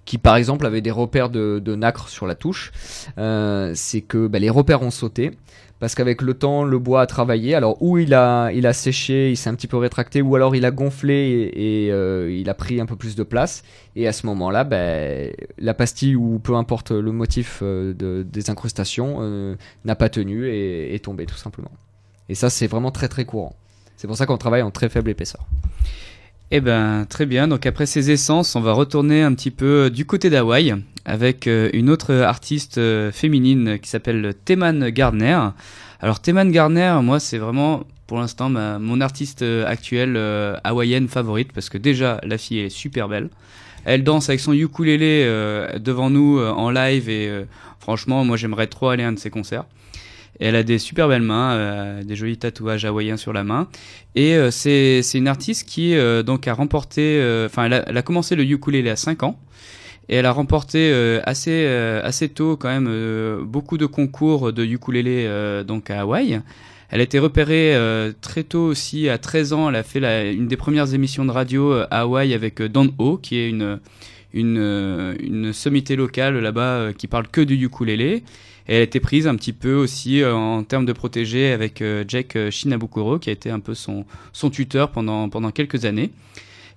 qui par exemple avait des repères de, de nacre sur la touche, euh, c'est que bah, les repères ont sauté. Parce qu'avec le temps, le bois a travaillé. Alors, ou il a, il a séché, il s'est un petit peu rétracté, ou alors il a gonflé et, euh, il a pris un peu plus de place. Et à ce moment-là, ben, la pastille ou peu importe le motif euh, de- des incrustations euh, n'a pas tenu et est tombé tout simplement. Et ça, c'est vraiment très très courant. C'est pour ça qu'on travaille en très faible épaisseur. Eh ben, très bien. Donc après ces essences, on va retourner un petit peu du côté d'Hawaï avec euh, une autre artiste euh, féminine qui s'appelle Teman Gardner. Alors Teman Gardner, moi, c'est vraiment pour l'instant mon artiste euh, actuelle euh, hawaïenne favorite parce que déjà la fille est super belle. Elle danse avec son ukulélé euh, devant nous euh, en live et euh, franchement, moi j'aimerais trop aller à un de ses concerts. Elle a des super belles mains, euh, des jolis tatouages hawaïens sur la main. Et euh, c'est une artiste qui euh, donc a remporté, euh, enfin elle, elle a commencé le ukulélé à 5 ans et elle a remporté assez assez tôt quand même beaucoup de concours de ukulélé donc à Hawaï. Elle a été repérée euh, très tôt aussi, à 13 ans, elle a fait la- une des premières émissions de radio à Hawaï avec Don Ho, qui est une, une, une sommité locale là-bas euh, qui parle que du ukulélé. Et elle a été prise un petit peu aussi euh, en termes de protégé avec euh, Jack euh, Shinabukuro, qui a été un peu son, son tuteur pendant, pendant quelques années.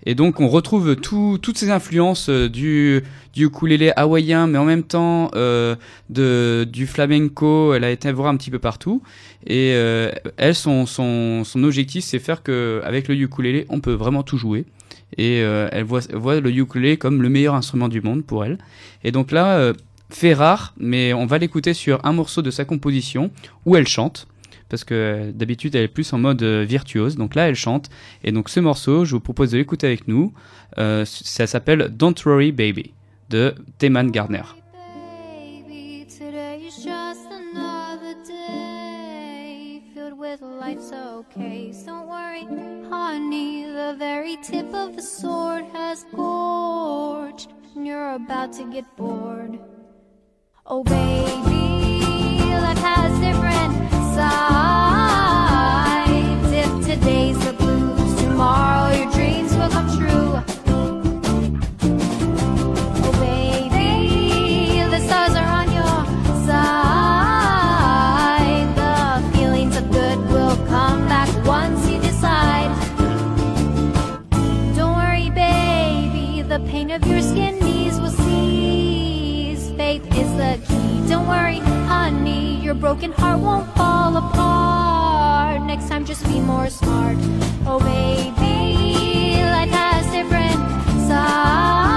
Et donc on retrouve tout- toutes ces influences du, du ukulélé hawaïen, mais en même temps euh, de, du flamenco. Elle a été voir un petit peu partout. Et euh, elle, son, son, son objectif, c'est faire que avec le ukulélé, on peut vraiment tout jouer. Et euh, elle voit, voit le ukulélé comme le meilleur instrument du monde pour elle. Et donc là, fait rare, mais on va l'écouter sur un morceau de sa composition où elle chante. Parce que d'habitude, elle est plus en mode euh, virtuose. Donc là, elle chante. Et donc ce morceau, je vous propose de l'écouter avec nous. Euh, ça s'appelle Don't Worry Baby de Teman Gardner. Oh, baby, life has different sides. If today's the blues, tomorrow your broken heart won't fall apart. Next time, just be more smart. Oh baby, life has different sides.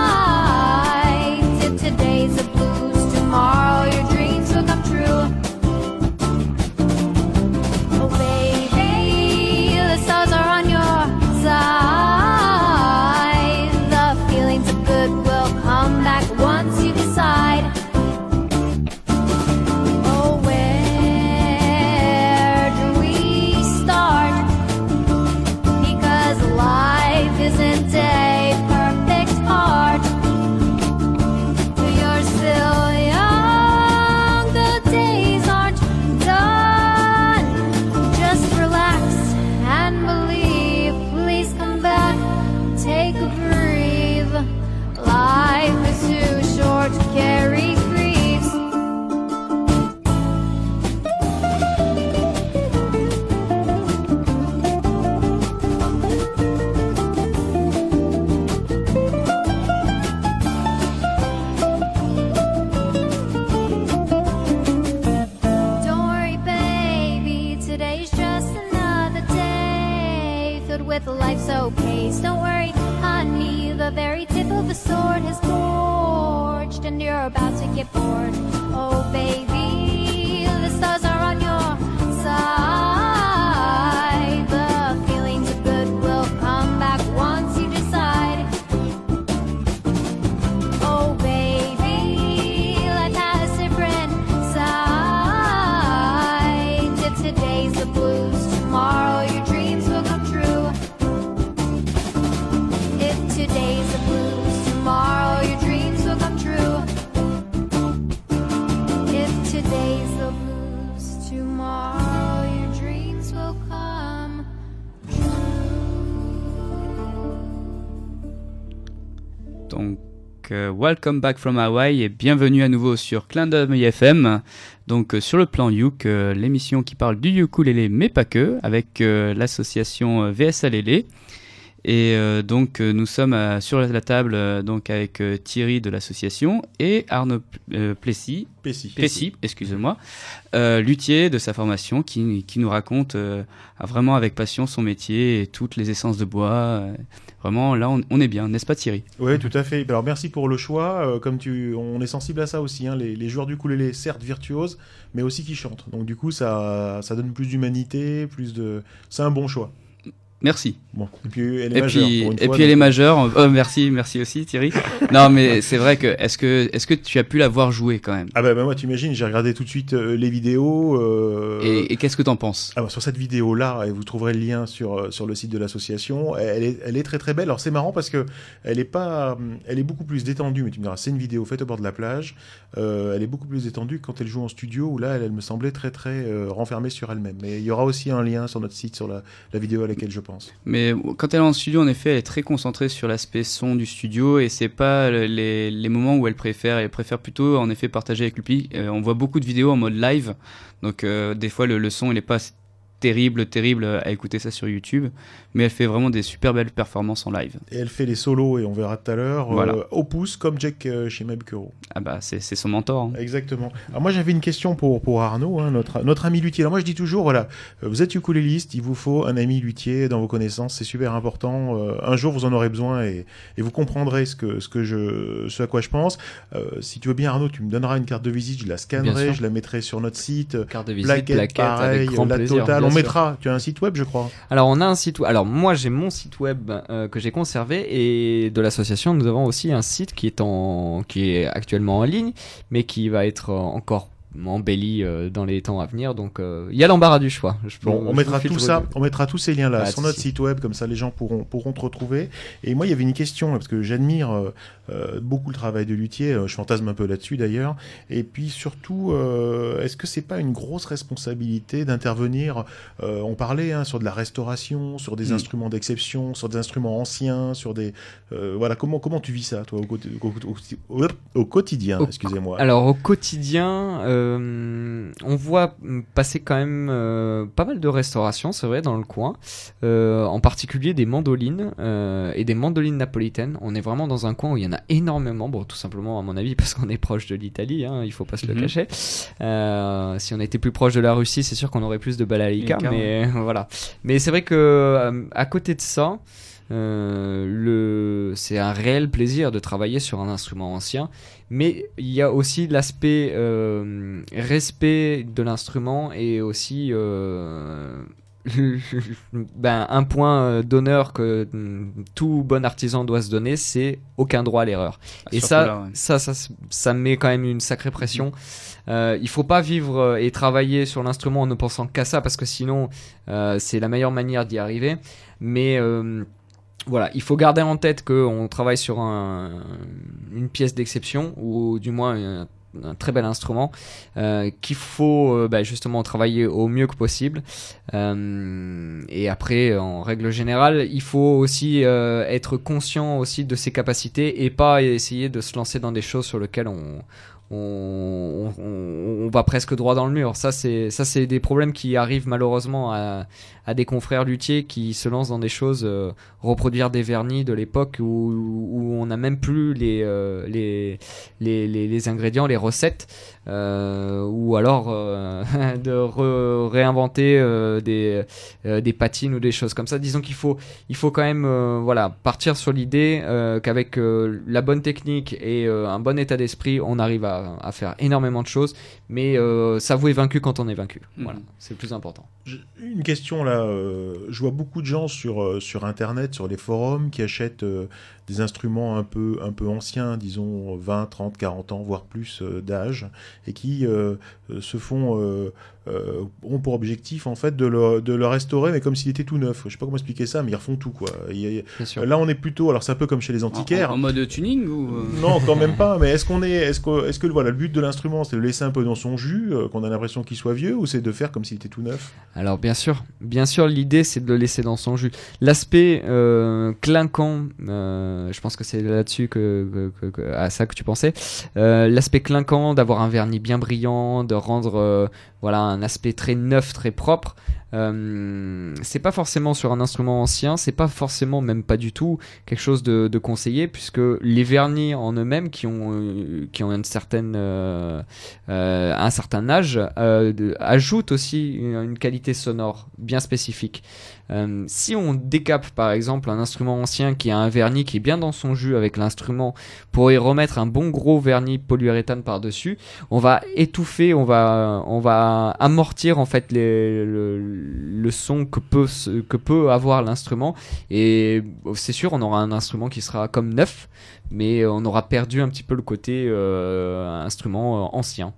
Welcome back from Hawaii et bienvenue à nouveau sur Clin d'œil FM. Donc euh, sur le plan Yuk, euh, l'émission qui parle du ukulélé mais pas que, avec euh, l'association euh, VSLL. Et euh, donc euh, nous sommes sur la table euh, donc avec euh, Thierry de l'association et Arnaud Plessis. Plessis, excusez-moi, euh, luthier de sa formation qui, qui nous raconte euh, vraiment avec passion son métier et toutes les essences de bois. Vraiment là on, est bien, n'est-ce pas Thierry? Oui, tout à fait. Alors merci pour le choix. Euh, comme tu, on est sensible à ça aussi. hein. Les, joueurs du ukulélé, certes virtuoses, mais aussi qui chantent. Donc du coup, ça, ça donne plus d'humanité, plus de. C'est un bon choix. Merci. Bon. Et puis elle est Et majeure. puis, pour une et fois, puis elle est donc- majeure. Oh, merci, merci aussi Thierry. non mais c'est vrai que est-ce que est-ce que tu as pu la voir jouer quand même? Ah bah, bah, moi, tu imagines, j'ai regardé tout de suite euh, les vidéos. euh, Et, et qu'est-ce que t'en penses? Ah bah, sur cette vidéo-là, et vous trouverez le lien sur, euh, sur le site de l'association, elle est, elle est très très belle. Alors c'est marrant parce que elle est pas, elle est beaucoup plus détendue. Mais tu me diras, c'est une vidéo faite au bord de la plage. Euh, elle est beaucoup plus détendue que quand elle joue en studio où là, elle, elle me semblait très très renfermée sur elle-même. Mais il y aura aussi un lien sur notre site sur la, la vidéo à laquelle je pense. Mais quand elle est en studio, en effet, elle est très concentrée sur l'aspect son du studio et c'est pas les, moments où elle préfère. Elle préfère plutôt, en effet, partager avec le public. Euh, on voit beaucoup de vidéos en mode live, donc euh, des fois le, le son il est pas terrible, terrible à écouter ça sur YouTube, mais elle fait vraiment des super belles performances en live. Et elle fait les solos et on verra tout à l'heure euh, au pouce comme Jack euh, chez Mabukuro. Ah bah c'est son mentor. hein. Exactement. Alors moi j'avais une question pour, pour Arnaud, hein, notre, notre ami luthier. Alors moi je dis toujours, voilà, euh, vous êtes ukuléliste, il vous faut un ami luthier dans vos connaissances, c'est super important. Euh, un jour vous en aurez besoin et, et vous comprendrez ce, que, ce, que je, ce à quoi je pense. Euh, si tu veux bien Arnaud, tu me donneras une carte de visite, je la scannerai, je la mettrai sur notre site. Carte de visite, Plaquette, plaquette, pareil, avec grand la plaisir. totale. On mettra, tu as un site web je crois. Alors on a un site. Alors moi j'ai mon site web euh, que j'ai conservé et de l'association nous avons aussi un site qui est en qui est actuellement en ligne mais qui va être encore embelli euh, dans les temps à venir. Donc euh, il y a l'embarras du choix. Je peux- Bon, on mettra tout ça, on mettra tous ces liens-là Pas de sur notre site web, comme ça les gens pourront, pourront te retrouver. Et moi, il y avait une question, parce que j'admire euh, beaucoup le travail de luthier, je fantasme un peu là-dessus d'ailleurs. Et puis surtout, euh, est-ce que c'est pas une grosse responsabilité d'intervenir euh, On parlait hein, sur de la restauration, sur des Mm. instruments d'exception, sur des instruments anciens, sur des euh, voilà. Comment comment tu vis ça, toi, au, au- au- au quotidien Excusez-moi? Alors au quotidien, euh, on voit passer quand même euh, pas mal de restaurations, c'est vrai, dans le coin. Euh, en particulier des mandolines euh, et des mandolines napolitaines. On est vraiment dans un coin où il y en a énormément. Bon, tout simplement à mon avis parce qu'on est proche de l'Italie, hein, il faut pas se le Mhm. cacher. Euh, si on était plus proche de la Russie, c'est sûr qu'on aurait plus de Balalaïka, mais voilà. Mais c'est vrai que euh, à côté de ça. Euh, le... C'est un réel plaisir de travailler sur un instrument ancien, mais il y a aussi l'aspect euh, respect de l'instrument et aussi euh, ben, un point euh, d'honneur que mm, tout bon artisan doit se donner, c'est aucun droit à l'erreur. Et Surtout ça, là, ouais. ça, ça, ça met quand même une sacrée pression. Euh, il faut pas vivre et travailler sur l'instrument en ne pensant qu'à ça, parce que sinon, euh, c'est la meilleure manière d'y arriver. Mais euh, voilà, il faut garder en tête qu'on travaille sur un- une pièce d'exception, ou du moins un, très bel instrument, euh, qu'il faut euh, bah, justement travailler au mieux que possible. Euh, et après, en règle générale, il faut aussi être conscient aussi de ses capacités et pas essayer de se lancer dans des choses sur lesquelles on, on, on- on va presque droit dans le mur. Ça, c'est ça, c'est des problèmes qui arrivent malheureusement à, à des confrères luthiers qui se lancent dans des choses, euh, reproduire des vernis de l'époque où, où on n'a même plus les, euh, les, les, les, les ingrédients, les recettes, euh, ou alors euh, de re- réinventer euh, des, euh, des patines ou des choses comme ça. Disons qu'il faut, il faut quand même euh, voilà, partir sur l'idée euh, qu'avec euh, la bonne technique et euh, un bon état d'esprit, on arrive à, à faire énormément de choses, mais euh, s'avouer vaincu quand on est vaincu. Mhm. Voilà, c'est le plus important. Une question là, euh, je vois beaucoup de gens sur, euh, sur internet, sur les forums, qui achètent euh, des instruments un peu, un peu anciens, disons 20, 30, 40 ans, voire plus euh, d'âge, et qui euh, euh, se font, euh, ont pour objectif en fait de le, de le restaurer, mais comme s'il était tout neuf. Je sais pas comment expliquer ça, mais ils refont tout quoi. Il là on est plutôt, alors c'est un peu comme chez les antiquaires. en- en mode tuning ou euh, Non, quand même pas. Mais est-ce qu'on est, est-ce que, est-ce que voilà, le but de l'instrument, c'est de le laisser un peu dans son jus, euh, qu'on a l'impression qu'il soit vieux, ou c'est de faire comme s'il était tout neuf? Alors bien sûr, bien sûr, l'idée c'est de le laisser dans son jus. L'aspect euh, clinquant je pense que c'est là-dessus que, que- que- que- à ça que tu pensais. L'aspect clinquant, d'avoir un vernis bien brillant, de rendre voilà un aspect très neuf, très propre. Euh, c'est pas forcément sur un instrument ancien, c'est pas forcément, même pas du tout, quelque chose de, conseillé, puisque les vernis en eux-mêmes, qui ont euh, euh, euh, un certain âge, ajoutent aussi une qualité sonore bien spécifique. Euh, si on décape par exemple un instrument ancien qui a un vernis qui est bien dans son jus avec l'instrument pour y remettre un bon gros vernis polyuréthane par-dessus, on va étouffer, on va, on va amortir en fait le, son que peut, que peut avoir l'instrument. Et c'est sûr on aura un instrument qui sera comme neuf mais on aura perdu un petit peu le côté euh, instrument euh, ancien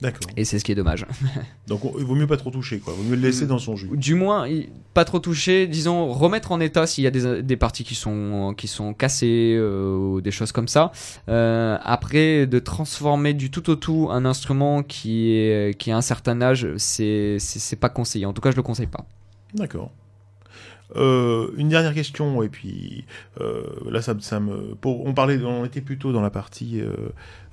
D'accord. et c'est ce qui est dommage. Donc on- il vaut mieux pas trop toucher, quoi. Il vaut mieux le laisser Mm. dans son jus. Du moins, pas trop touché, disons, remettre en état s'il y a des, des parties qui sont, qui sont cassées euh, ou des choses comme ça. Euh, après, de transformer du tout au tout un instrument qui, est, qui a un certain âge, c'est pas conseillé. En tout cas, je le conseille pas. D'accord. Euh, une dernière question, et puis euh, là, ça, ça me. On parlait, on était plutôt dans la partie euh,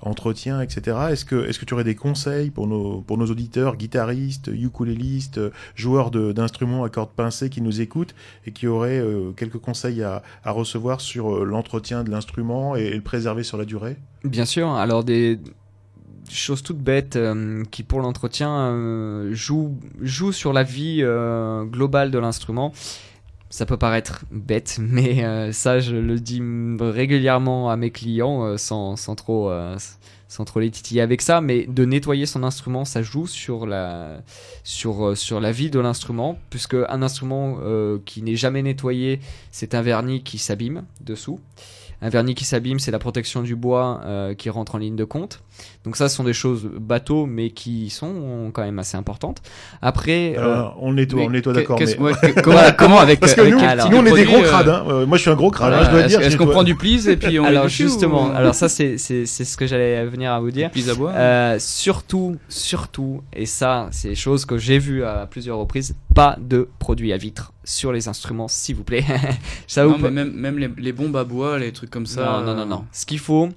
entretien, etc. Est-ce que, est-ce que tu aurais des conseils pour nos, pour nos auditeurs, guitaristes, ukulélistes, joueurs d'instruments à cordes pincées qui nous écoutent et qui auraient quelques conseils à, à recevoir sur l'entretien de l'instrument et, le préserver sur la durée? Bien sûr, alors des choses toutes bêtes qui pour l'entretien euh, jouent, sur la vie globale de l'instrument. Ça peut paraître bête, mais euh, ça je le dis régulièrement à mes clients euh, sans, sans trop euh, sans trop les titiller avec ça, mais de nettoyer son instrument, ça joue sur la sur sur la vie de l'instrument, puisque un instrument qui n'est jamais nettoyé, c'est un vernis qui s'abîme dessous. Un vernis qui s'abîme, c'est la protection du bois qui rentre en ligne de compte. Donc ça, ce sont des choses bateaux, mais qui sont quand même assez importantes. Après, euh, On le nettoie, Mais on le nettoie, que- d'accord. mais- ouais, comment, comment avec Parce que avec nous, alors, on est des gros euh, crades. Hein. Euh, moi, je suis un gros crade. hein, voilà, je dois est-ce- dire. Est-ce je qu'on prend du please et puis on alors justement, ou- alors ça c'est c'est c'est ce que j'allais venir à vous dire. Please à boire Euh, surtout, surtout, et ça, c'est des choses que j'ai vues à plusieurs reprises, pas de produits à vitre sur les instruments, s'il vous plaît. ça Non, vous mais même, même les, les bombes à bois, les trucs comme ça. non, non, non, euh, non. Ce qu'il faut,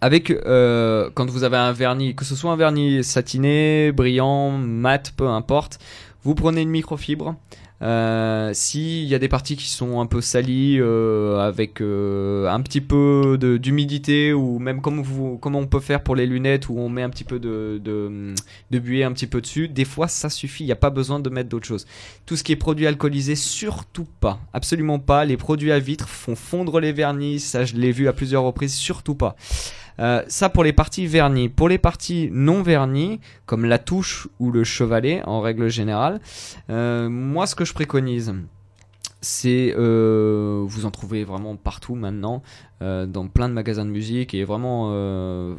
avec euh, quand vous avez un vernis, que ce soit un vernis satiné, brillant, mat, peu importe, vous prenez une microfibre. Euh, S'il y a des parties qui sont un peu salies, euh, avec euh, un petit peu d'humidité, ou même comme, vous, comme on peut faire pour les lunettes, où on met un petit peu de, de, de buée un petit peu dessus, des fois ça suffit, il n'y a pas besoin de mettre d'autre chose. Tout ce qui est produit alcoolisé, surtout pas. Absolument pas. Les produits à vitre font fondre les vernis. Ça, je l'ai vu à plusieurs reprises. Surtout pas. Euh, ça pour les parties vernis. Pour les parties non vernis, comme la touche ou le chevalet, en règle générale, euh, moi, ce que je préconise, c'est euh, vous en trouvez vraiment partout maintenant dans plein de magasins de musique et vraiment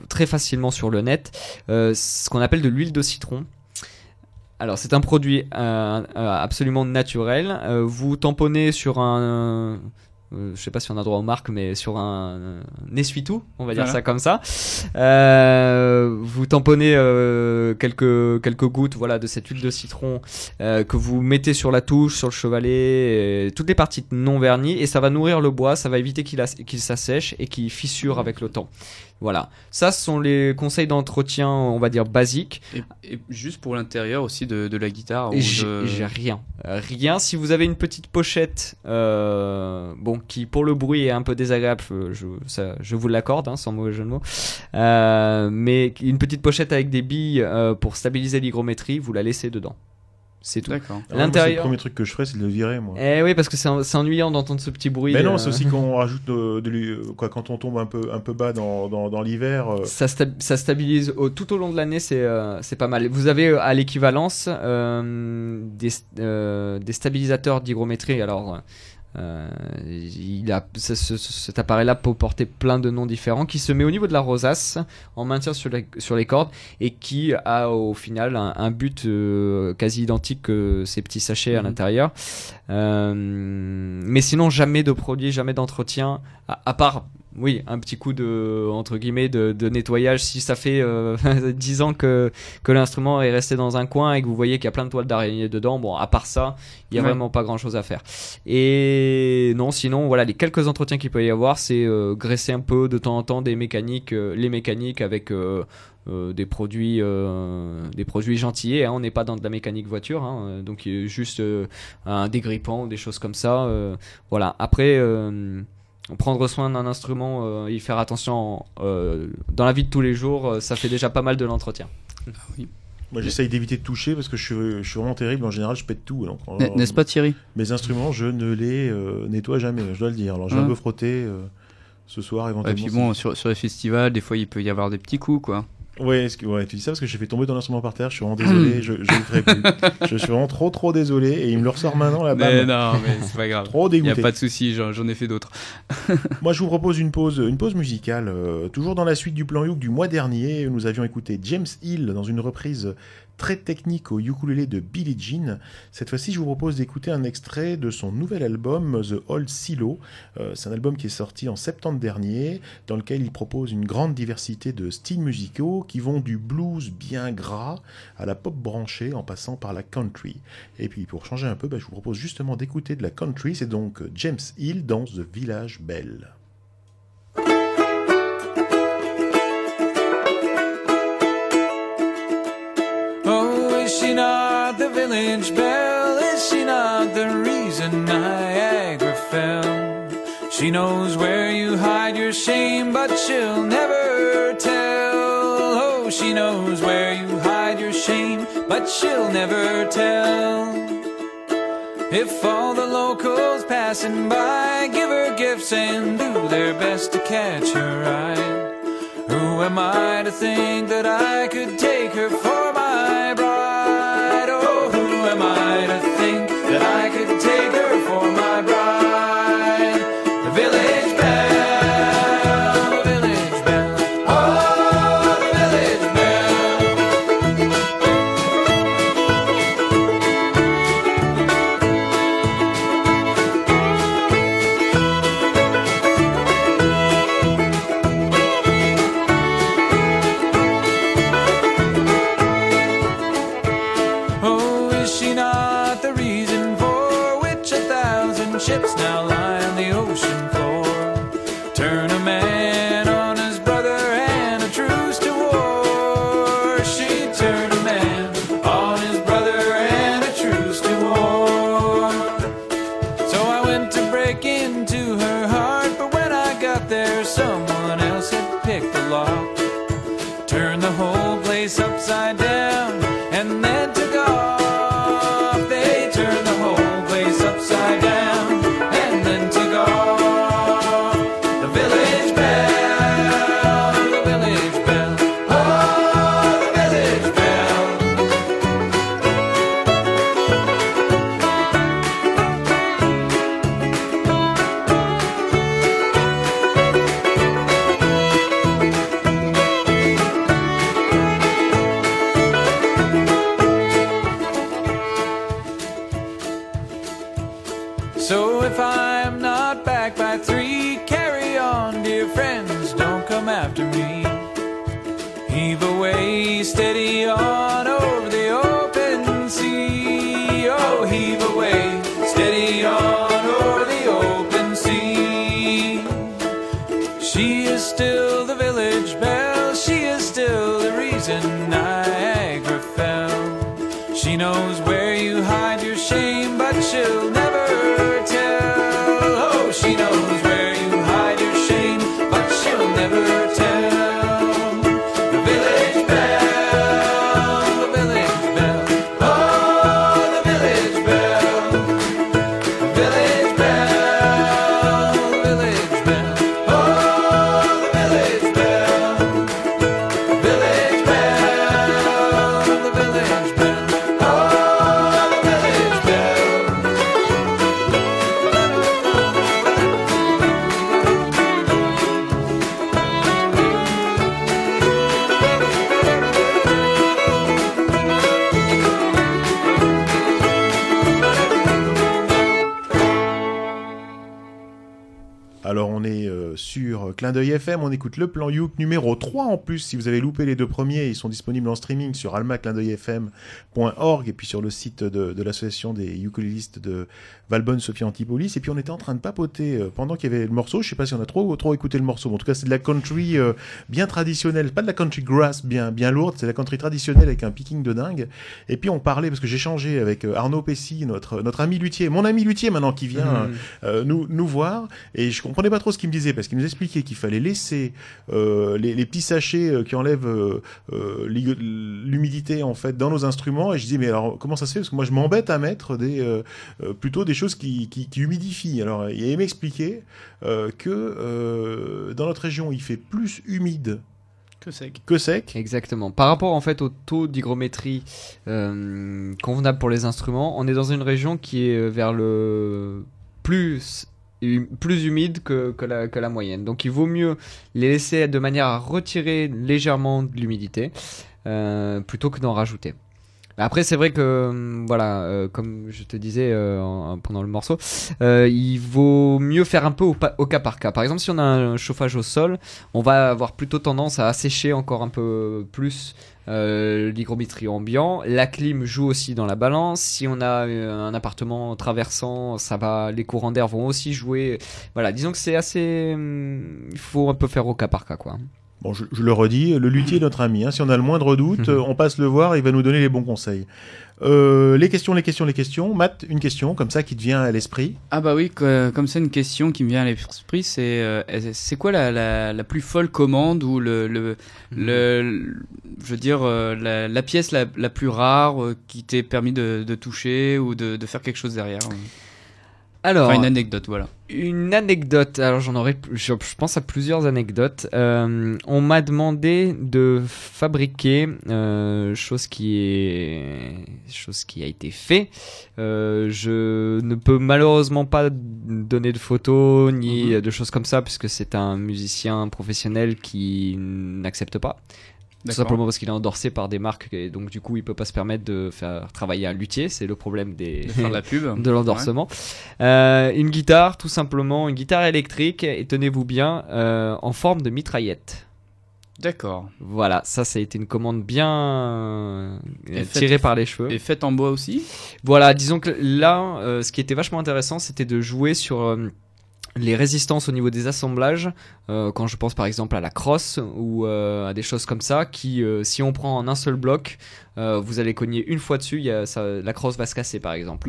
très facilement sur le net ce qu'on appelle de l'huile de citron alors c'est un produit absolument naturel. Vous tamponnez sur un, je sais pas si on a droit aux marques, mais sur un, un essuie-tout, on va dire Voilà. ça comme ça. Euh, vous tamponnez euh, quelques quelques gouttes, voilà, de cette huile de citron euh, que vous mettez sur la touche, sur le chevalet, et toutes les parties non vernies, et ça va nourrir le bois, ça va éviter qu'il qu'il s'assèche et qu'il fissure avec le temps. Voilà, ça ce sont les conseils d'entretien, on va dire basiques. Et, et juste pour l'intérieur aussi de, de la guitare. J'ai rien. Rien. Si vous avez une petite pochette, euh, bon, qui pour le bruit est un peu désagréable, je, je, ça, je vous l'accorde, hein, sans mauvais jeu de mots. Euh, mais une petite pochette avec des billes euh, pour stabiliser l'hygrométrie, vous la laissez dedans. C'est tout. D'accord. Ah l'intérieur- Le premier truc que je ferais, c'est de le virer, moi. Eh oui, parce que c'est en- c'est ennuyant d'entendre ce petit bruit. Mais non, euh, c'est aussi quand on rajoute de, de quoi, quand on tombe un peu, un peu bas dans, dans, dans l'hiver. euh, Ça, sta- ça stabilise au- tout au long de l'année, c'est euh, c'est pas mal. Vous avez euh, à l'équivalence euh, des, euh, des stabilisateurs d'hygrométrie. Alors, euh, il a, ce- ce- cet appareil-là peut porter plein de noms différents, qui se met au niveau de la rosace, en maintien sur les, sur les cordes, et qui a au final un, un but euh, quasi identique que ces petits sachets à Mhm. l'intérieur. Euh, mais sinon, jamais de produit, jamais d'entretien, à, à part oui, un petit coup de entre guillemets de, de nettoyage si ça fait euh, 10 ans que que l'instrument est resté dans un coin et que vous voyez qu'il y a plein de toiles d'araignée dedans. Bon, à part ça, il y a Ouais. vraiment pas grand chose à faire. Et non, sinon voilà, les quelques entretiens qu'il peut y avoir, c'est euh, graisser un peu de temps en temps des mécaniques, euh, les mécaniques avec euh, des produits, euh, des produits gentillés. hein. on n'est pas dans de la mécanique voiture, hein, donc juste euh, un dégrippant des choses comme ça. voilà. Après. Prendre soin d'un instrument, euh, y faire attention euh, dans la vie de tous les jours, euh, ça fait déjà pas mal de l'entretien. Moi, j'essaye d'éviter de toucher parce que je suis, je suis vraiment terrible. En général, je pète tout. N'est-ce pas Thierry? Mes instruments, je ne les euh, nettoie jamais, je dois le dire. Alors, Ouais. peu frotté euh, ce soir Et éventuellement. puis bon, sur, sur les festivals, des fois il peut y avoir des petits coups quoi. Ouais, est-ce que- ouais, tu dis ça parce que j'ai fait tomber ton instrument par terre. Je suis vraiment désolé. je, je le ferai plus. je suis vraiment trop, trop désolé. Et il me le ressort maintenant là-bas. Mais non, mais c'est pas grave. Trop Il y a dégoûté. pas de souci, j'en j'en ai fait d'autres. Moi, je vous propose une pause, une pause musicale. euh, toujours dans la suite du plan Youk du mois dernier, nous avions écouté James Hill dans une reprise très technique au ukulélé de Billie Jean. Cette fois-ci, je vous propose d'écouter un extrait de son nouvel album The Old Silo. Euh, C'est un album qui est sorti en septembre dernier, dans lequel il propose une grande diversité de styles musicaux qui vont du blues bien gras à la pop branchée en passant par la country. Et puis pour changer un peu, bah, je vous propose justement d'écouter de la country. C'est donc James Hill dans The Village Bell. Village belle? Is she not the reason Niagara fell? She knows where you hide your shame, but she'll never tell. Oh, she knows where you hide your shame, but she'll never tell. If all the locals passing by give her gifts and do their best to catch her eye. Who am I to think that I could take her for still the village belle, she is still the reason Niagara fell. She knows Clin d'œil FM. On écoute le plan Youk numéro 3 en plus. Si vous avez loupé les deux premiers, ils sont disponibles en streaming sur almaclindeuilfm.org et puis sur le site de, de l'association des ukulélistes de Valbonne, Sophie Antipolis. Et puis on était en train de papoter euh, pendant qu'il y avait le morceau. Je sais pas si on a trop, trop écouté le morceau. Mais en tout cas, c'est de la country euh, bien traditionnelle. Pas de la country grass bien, bien lourde. C'est de la country traditionnelle avec un picking de dingue. Et puis on parlait, parce que j'ai changé avec euh, Arnaud Pessy, notre, notre ami luthier, mon ami luthier maintenant qui vient euh, nous, nous voir. Et je comprenais pas trop ce qu'il me disait parce qu'il nous expliquait qu'il fallait laisser euh, les, les petits sachets euh, qui enlèvent euh, euh, l'humidité en fait dans nos instruments. Et je dis mais alors comment ça se fait? Parce que moi je m'embête à mettre des plutôt des choses qui, qui, qui humidifient. Alors il m'expliquait euh, que euh, dans notre région il fait plus humide Que sec. que sec. Exactement. Par rapport en fait au taux d'hygrométrie euh, convenable pour les instruments, on est dans une région qui est vers le plus plus humide que, que, la, moyenne. Donc il vaut mieux les laisser de manière à retirer légèrement de l'humidité euh, plutôt que d'en rajouter. Après, c'est vrai que, hum, voilà, euh, comme je te disais euh, en- pendant le morceau, il vaut mieux faire un peu au, au cas par cas. Par exemple, si on a un chauffage au sol, on va avoir plutôt tendance à assécher encore un peu plus euh, l'hygrométrie ambiant. La clim joue aussi dans la balance. Si on a euh, un appartement traversant, ça va, les courants d'air vont aussi jouer. Voilà, disons que c'est assez, hum, il faut un peu faire au cas par cas, quoi. Bon, je, je le redis, le luthier est notre ami. hein. Si on a le moindre doute, on passe le voir, il va nous donner les bons conseils. Euh, les questions, les questions, les questions. Matt, une question comme ça qui te vient à l'esprit. Ah bah oui, que- comme c'est une question qui me vient à l'esprit, c'est euh, est- c'est quoi la, la, la plus folle commande ou le, le, le, le- je veux dire euh, la, la pièce la, la plus rare euh, qui t'ait permis de, de toucher ou de, de faire quelque chose derrière euh. Alors, Enfin une anecdote, voilà. Une anecdote, alors j'en aurais, je, je pense à plusieurs anecdotes. Euh, on m'a demandé de fabriquer euh, chose qui est chose qui a été fait. Euh, je ne peux malheureusement pas donner de photos ni Mhm. de choses comme ça puisque c'est un musicien professionnel qui n'accepte pas. Tout simplement parce qu'il est endorsé par des marques et donc du coup il peut pas se permettre de faire travailler un luthier, c'est le problème des De faire de la pub. de l'endorsement. Euh, une guitare, tout simplement, une guitare électrique, et tenez-vous bien, euh, en forme de mitraillette. D'accord. Voilà, ça, ça a été une commande bien euh, Et tirée faite- par les cheveux. Et faite en bois aussi? Voilà, disons que là, euh, ce qui était vachement intéressant, c'était de jouer sur les résistances au niveau des assemblages. euh, quand je pense par exemple à la crosse ou euh, à des choses comme ça, qui, euh, si on prend en un seul bloc, euh, vous allez cogner une fois dessus, y a, ça, la crosse va se casser par exemple.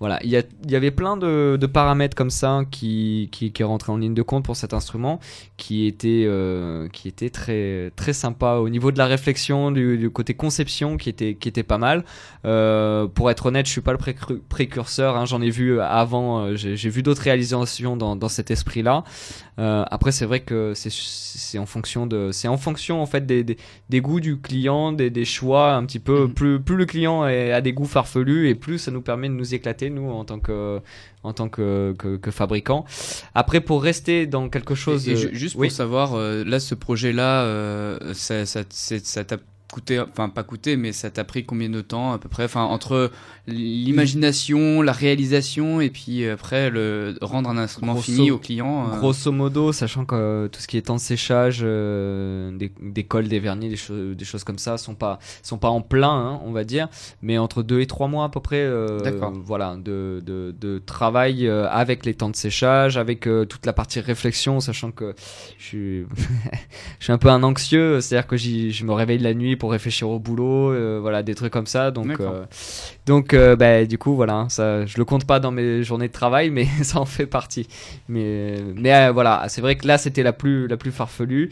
Voilà, il y, a- il y avait plein de, de paramètres comme ça qui, qui, qui rentraient en ligne de compte pour cet instrument, qui était, euh, qui était très, très sympa au niveau de la réflexion, du, du côté conception, qui était, qui était pas mal. Euh, pour être honnête, je suis pas le précurseur, hein, j'en ai vu avant, j'ai vu d'autres réalisations dans, dans cet esprit-là. Après, c'est vrai que c'est c'est en fonction de, c'est en fonction en fait des, des, des goûts du client, des, des choix un petit peu. Mhm. Plus, plus le client a des goûts farfelus et plus ça nous permet de nous éclater nous en tant que en tant que, que, que fabricant. Après, pour rester dans quelque chose, Et- et de- ju- juste oui. pour savoir, euh, là, ce projet-là, euh, ça, ça, ça t'a coûté, enfin pas coûté, mais ça t'a pris combien de temps à peu près? Enfin, entre l'imagination, la réalisation, et puis après le rendre un instrument Grosso- fini au client. euh, Grosso modo, sachant que euh, tout ce qui est temps de séchage, euh, des, des cols, des vernis, des, cho- des choses comme ça, sont pas sont pas en plein, hein, on va dire, mais entre deux et trois mois à peu près. euh. Voilà, de, de, de travail euh, avec les temps de séchage, avec euh, toute la partie réflexion, sachant que je suis je suis un peu un anxieux, c'est-à-dire que je me réveille la nuit pour réfléchir au boulot, euh, voilà, des trucs comme ça. Donc euh, donc euh, bah, du coup voilà, ça je le compte pas dans mes journées de travail, mais ça en fait partie. Mais, mais euh, voilà, c'est vrai que là c'était la plus, la plus farfelue.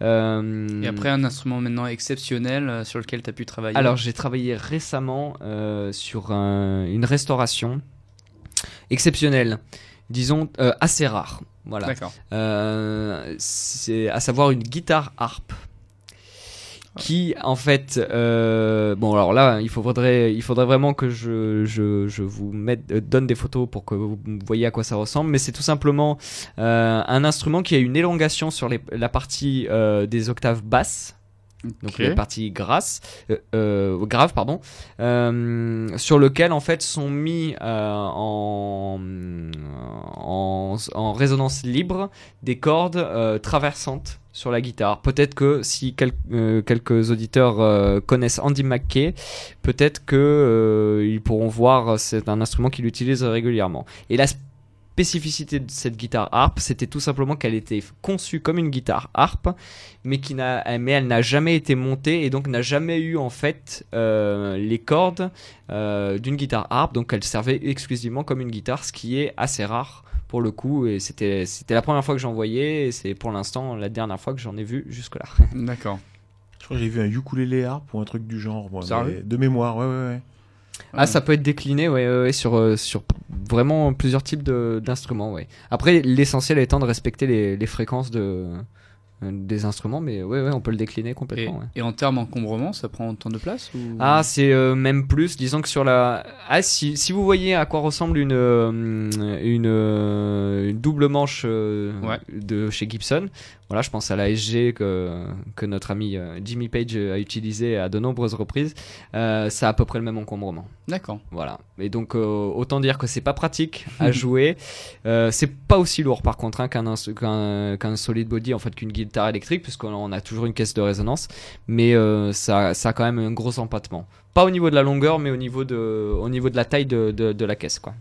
Et après, un instrument maintenant exceptionnel sur lequel tu as pu travailler? alors j'ai travaillé récemment sur un- une restauration exceptionnelle, disons assez rare. Voilà. Euh, c'est à savoir une guitare harpe qui en fait euh, bon alors là il faudrait il faudrait vraiment que je, je, je vous mette, euh, donne des photos pour que vous voyez à quoi ça ressemble mais c'est tout simplement euh, un instrument qui a une élongation sur la partie des octaves basses donc Ok. les parties grasses, euh, euh, graves, pardon, euh, sur lequel en fait sont mis euh, en, en, en résonance libre des cordes euh, traversantes sur la guitare. Peut-être que si quel- quelques auditeurs connaissent Andy McKay, peut-être que ils pourront voir c'est un instrument qu'il utilise régulièrement. Et la spécificité de cette guitare harpe, c'était tout simplement qu'elle était conçue comme une guitare harpe, mais qui n'a, mais elle n'a jamais été montée et donc n'a jamais eu en fait euh, les cordes euh, d'une guitare harpe. Donc elle servait exclusivement comme une guitare, ce qui est assez rare pour le coup. Et c'était, c'était la première fois que j'en voyais et c'est pour l'instant la dernière fois que j'en ai vu jusque là. D'accord. Je crois que j'ai vu un ukulélé harpe ou un truc du genre, moi, Sérieux mais de mémoire, ouais, ouais, ouais. Ah, ça peut être décliné, ouais, ouais, ouais, sur, euh, sur vraiment plusieurs types de- d'instruments, ouais. Après, l'essentiel étant de respecter les, les fréquences de, euh, des instruments, mais ouais, ouais, on peut le décliner Et, complètement. ouais. et en termes encombrement, ça prend autant de place ou... Ah, c'est euh, même plus. Disons que sur la. Ah, si, si vous voyez à quoi ressemble une, une, une double manche euh, Ouais. de chez Gibson, voilà, je pense à la SG que, que notre ami euh, Jimmy Page a utilisé à de nombreuses reprises. Euh, ça a à peu près le même encombrement. D'accord. Voilà. Et donc, euh, autant dire que c'est pas pratique à jouer. Euh, c'est pas aussi lourd par contre hein, qu'un qu'un solid body, en fait, qu'une guitare électrique, puisqu'on a toujours une caisse de résonance. Mais ça, ça a quand même un gros empattement. Pas au niveau de la longueur, mais au niveau de, au niveau de la taille de, de, de la caisse, quoi.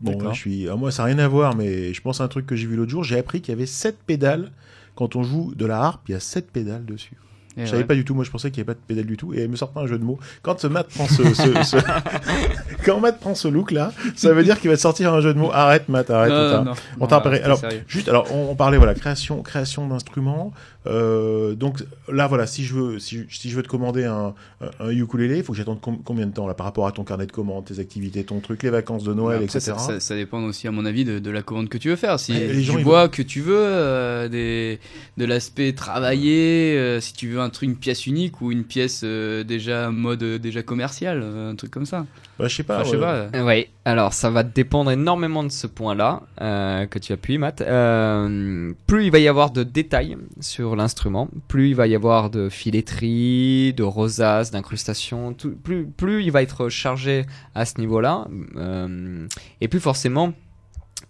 Bon, je suis... ah, moi, ça n'a rien à voir, mais je pense à un truc que j'ai vu l'autre jour. J'ai appris qu'il y avait 7 pédales. Quand on joue de la harpe, il y a 7 pédales dessus. Et Je savais ouais. pas du tout, moi je pensais qu'il n'y avait pas de pédale du tout, et elle me sort pas un jeu de mots. Quand Matt prend ce, ce- ce- quand Matt prend ce look là, ça veut dire qu'il va te sortir un jeu de mots. Arrête Matt, arrête. Non, on t'a- non, non. on t'a Non, repéré. c'est Alors, sérieux. Juste, alors on, on parlait voilà création, création d'instruments. Euh, donc là voilà, si je veux, si, si je veux te commander un, un, ukulélé, il faut que j'attende com- combien de temps là par rapport à ton carnet de commandes, tes activités, ton truc, les vacances de Noël, Après, etc. ça, ça- ça dépend aussi, à mon avis, de, de la commande que tu veux faire. Si les tu vois que tu veux euh, des, de l'aspect travaillé, euh, si tu veux un truc, une pièce unique ou une pièce euh, déjà mode euh, déjà commercial, euh, un truc comme ça. Bah, je sais pas. Enfin, je sais ouais. pas. euh, Oui, alors ça va dépendre énormément de ce point-là euh, que tu appuies, Matt. Euh, plus il va y avoir de détails sur l'instrument, plus il va y avoir de filetterie, de rosaces, d'incrustations, plus, plus il va être chargé à ce niveau-là, euh, et plus forcément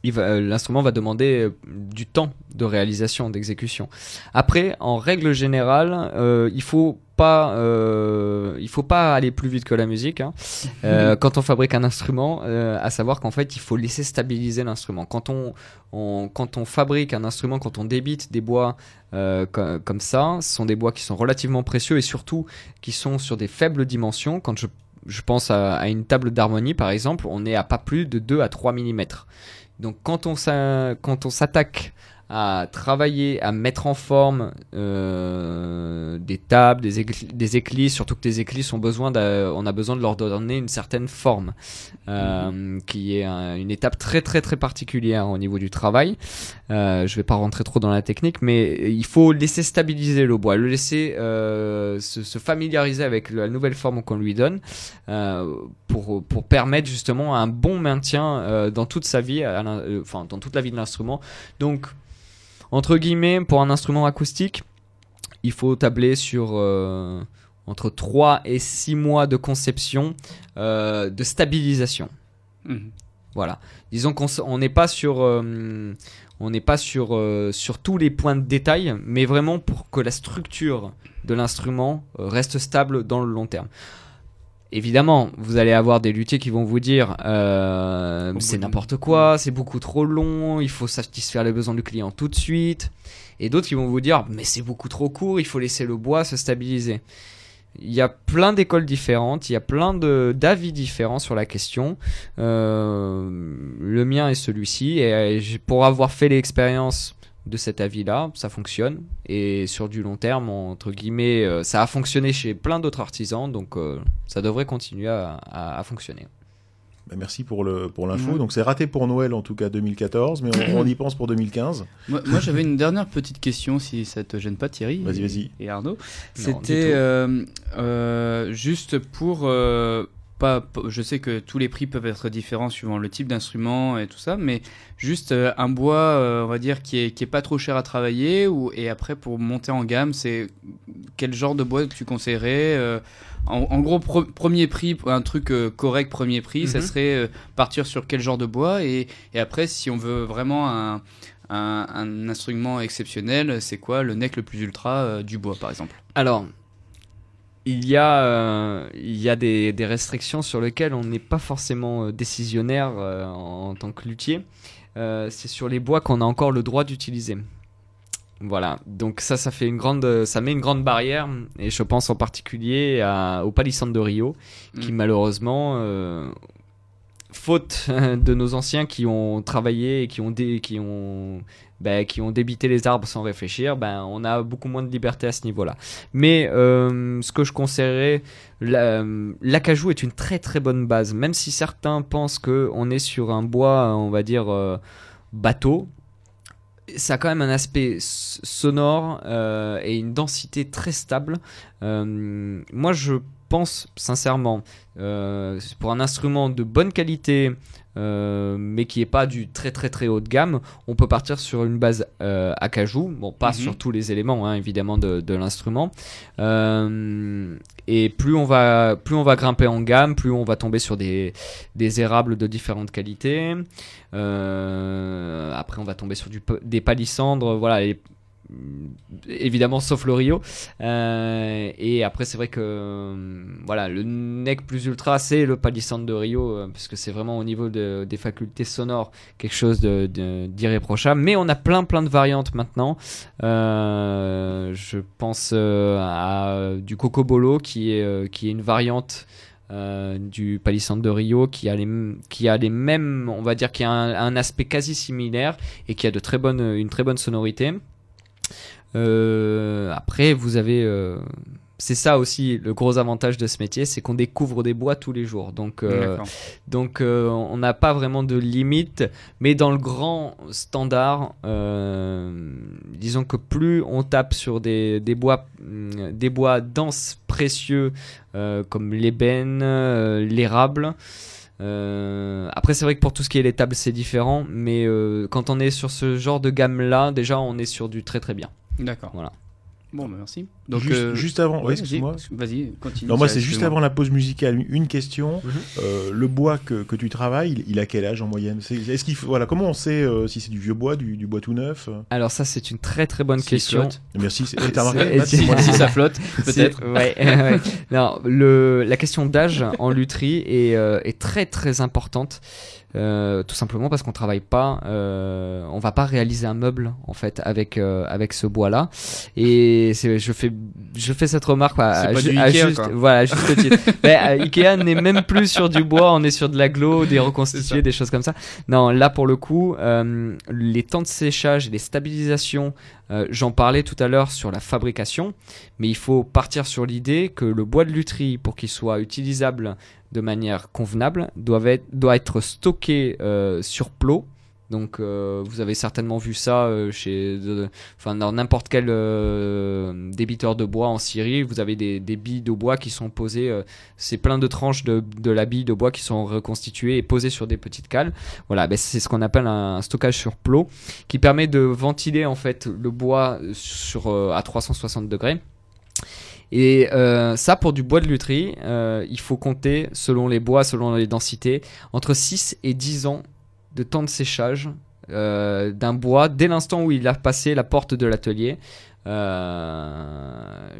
l'instrument va demander euh, du temps de réalisation, d'exécution. Après, en règle générale, euh, il faut pas, euh, il faut pas aller plus vite que la musique. hein. Euh, quand on fabrique un instrument, euh, à savoir qu'en fait, il faut laisser stabiliser l'instrument. Quand on, on- quand on fabrique un instrument, quand on débite des bois euh, co- comme ça, ce sont des bois qui sont relativement précieux et surtout qui sont sur des faibles dimensions. Quand je, je pense à, à une table d'harmonie, par exemple, on est à pas plus de 2 à 3 mm. Donc quand on s'attaque à travailler, à mettre en forme euh, des tables, des, des éclis, surtout que les éclis ont besoin on a besoin de leur donner une certaine forme, euh, qui est un- une étape très très très particulière au niveau du travail. Euh, je vais pas rentrer trop dans la technique, mais il faut laisser stabiliser le bois, le laisser se, se familiariser avec la nouvelle forme qu'on lui donne, pour, pour permettre justement un bon maintien dans toute sa vie, enfin dans toute la vie de l'instrument. Donc entre guillemets, pour un instrument acoustique, il faut tabler sur euh, entre 3 et 6 mois de conception, euh, de stabilisation. mhm. Voilà. Disons qu'on n'est pas sur, euh, on n'est pas sur, euh, sur tous les points de détail, mais vraiment pour que la structure de l'instrument reste stable dans le long terme. Évidemment, vous allez avoir des luthiers qui vont vous dire euh, c'est n'importe quoi, c'est beaucoup trop long, il faut satisfaire les besoins du client tout de suite. Et d'autres qui vont vous dire mais c'est beaucoup trop court, il faut laisser le bois se stabiliser. Il y a plein d'écoles différentes, il y a plein d'avis différents sur la question. Euh, le mien est celui-ci, et pour avoir fait l'expérience de cet avis-là, ça fonctionne. Et sur du long terme, entre guillemets, euh, ça a fonctionné chez plein d'autres artisans, donc euh, ça devrait continuer à, à- à fonctionner. Bah, merci pour le pour l'info. Donc c'est raté pour Noël en tout cas 2014, mais on, on y pense pour 2015. Moi, moi, j'avais une dernière petite question, si ça te gêne pas, Thierry. Vas-y, et- vas-y. Et Arnaud. C'était euh, euh, juste pour. euh, pas, je sais que tous les prix peuvent être différents suivant le type d'instrument et tout ça, mais juste euh, un bois, euh, on va dire, qui est, qui est pas trop cher à travailler, ou, et après pour monter en gamme, c'est quel genre de bois tu conseillerais euh, en, en gros, pro- premier prix, un truc correct, premier prix, ça Mhm. serait partir sur quel genre de bois, et, et après, si on veut vraiment un, un, un instrument exceptionnel, c'est quoi le neck le plus ultra du bois, par exemple? Alors, il y a, euh, il y a des, des restrictions sur lesquelles on n'est pas forcément euh, décisionnaire euh, en, en tant que luthier. Euh, c'est sur les bois qu'on a encore le droit d'utiliser. Voilà, donc ça, ça fait une grande, ça met une grande barrière, et je pense en particulier à- au palissandre de Rio, qui Mm. malheureusement, faute de nos anciens qui ont travaillé et qui ont, dé- qui ont, ben, qui ont débité les arbres sans réfléchir, ben, on a beaucoup moins de liberté à ce niveau-là. Mais euh, ce que je conseillerais, la- l'acajou est une très très bonne base, même si certains pensent que on est sur un bois, on va dire euh, bateau. Ça a quand même un aspect sonore euh, et une densité très stable. Euh, moi, je pense sincèrement, euh, pour un instrument de bonne qualité, euh, mais qui est pas du très très très haut de gamme, on peut partir sur une base euh, acajou. Bon, pas Mhm. sur tous les éléments, hein, évidemment, de, de l'instrument. Euh, et plus on va plus on va grimper en gamme, plus on va tomber sur des, des érables de différentes qualités. Après, on va tomber sur du, des palissandres, voilà. Évidemment, sauf le Rio. Euh, et après, c'est vrai que voilà, le neck plus ultra, c'est le palissandre de Rio, euh, parce que c'est vraiment au niveau de- des facultés sonores quelque chose d'irréprochable. Mais on a plein plein de variantes maintenant. Euh, je pense euh, à du Cocobolo qui est qui est une variante du palissandre de Rio qui a les qui a les mêmes on va dire qui a un, un aspect quasi similaire et qui a de très bonnes une très bonne sonorité. Euh, après vous avez euh, c'est ça aussi le gros avantage de ce métier, c'est qu'on découvre des bois tous les jours. Donc euh, donc on n'a pas vraiment de limite, mais dans le grand standard, disons que plus on tape sur des, des bois, hum, des bois denses, précieux, comme l'ébène, l'érable. Euh, après c'est vrai que pour tout ce qui est les tables c'est différent, mais euh, quand on est sur ce genre de gamme là, déjà on est sur du très très bien. D'accord. Voilà. Bon, bah, merci. Donc, juste, euh, juste avant, ouais, ouais, excuse-moi. Vas-y, continue. Non, moi, c'est juste avant la pause musicale. Une question. Mhm. Euh, le bois que, que tu travailles, il, il a quel âge en moyenne? Est-ce qu'il voilà, comment on sait euh, si c'est du vieux bois, du, du bois tout neuf? Alors ça c'est une très très bonne question. Merci. c'est- eh, T'as remarqué si ça flotte, peut-être. C'est- Ouais, ouais. Non, le, la question d'âge en lutherie est, euh, est très très importante. Euh, tout simplement parce qu'on travaille pas, euh, on va pas réaliser un meuble en fait avec euh, avec ce bois là. Et je fais je fais cette remarque à, C'est à ju- du à Ikea, juste quoi. voilà juste titre. Mais, euh, Ikea n'est même plus sur du bois, on est sur de l'aglo, des reconstitués, des choses comme ça. Non, là pour le coup, les temps de séchage et les stabilisations, j'en parlais tout à l'heure sur la fabrication, mais il faut partir sur l'idée que le bois de lutherie, pour qu'il soit utilisable de manière convenable, doit être, doit être stocké euh, sur plot. Donc euh, vous avez certainement vu ça euh, chez, enfin dans n'importe quel débiteur de bois en Syrie. Vous avez des, billes de bois qui sont posées, c'est plein de tranches de, la bille de bois qui sont reconstituées et posées sur des petites cales. Voilà, ben, c'est ce qu'on appelle un, stockage sur plot qui permet de ventiler en fait le bois sur à 360 degrés. Et euh, ça, pour du bois de lutherie, euh, il faut compter, selon les bois, selon les densités, entre 6 et 10 ans de temps de séchage euh, d'un bois dès l'instant où il a passé la porte de l'atelier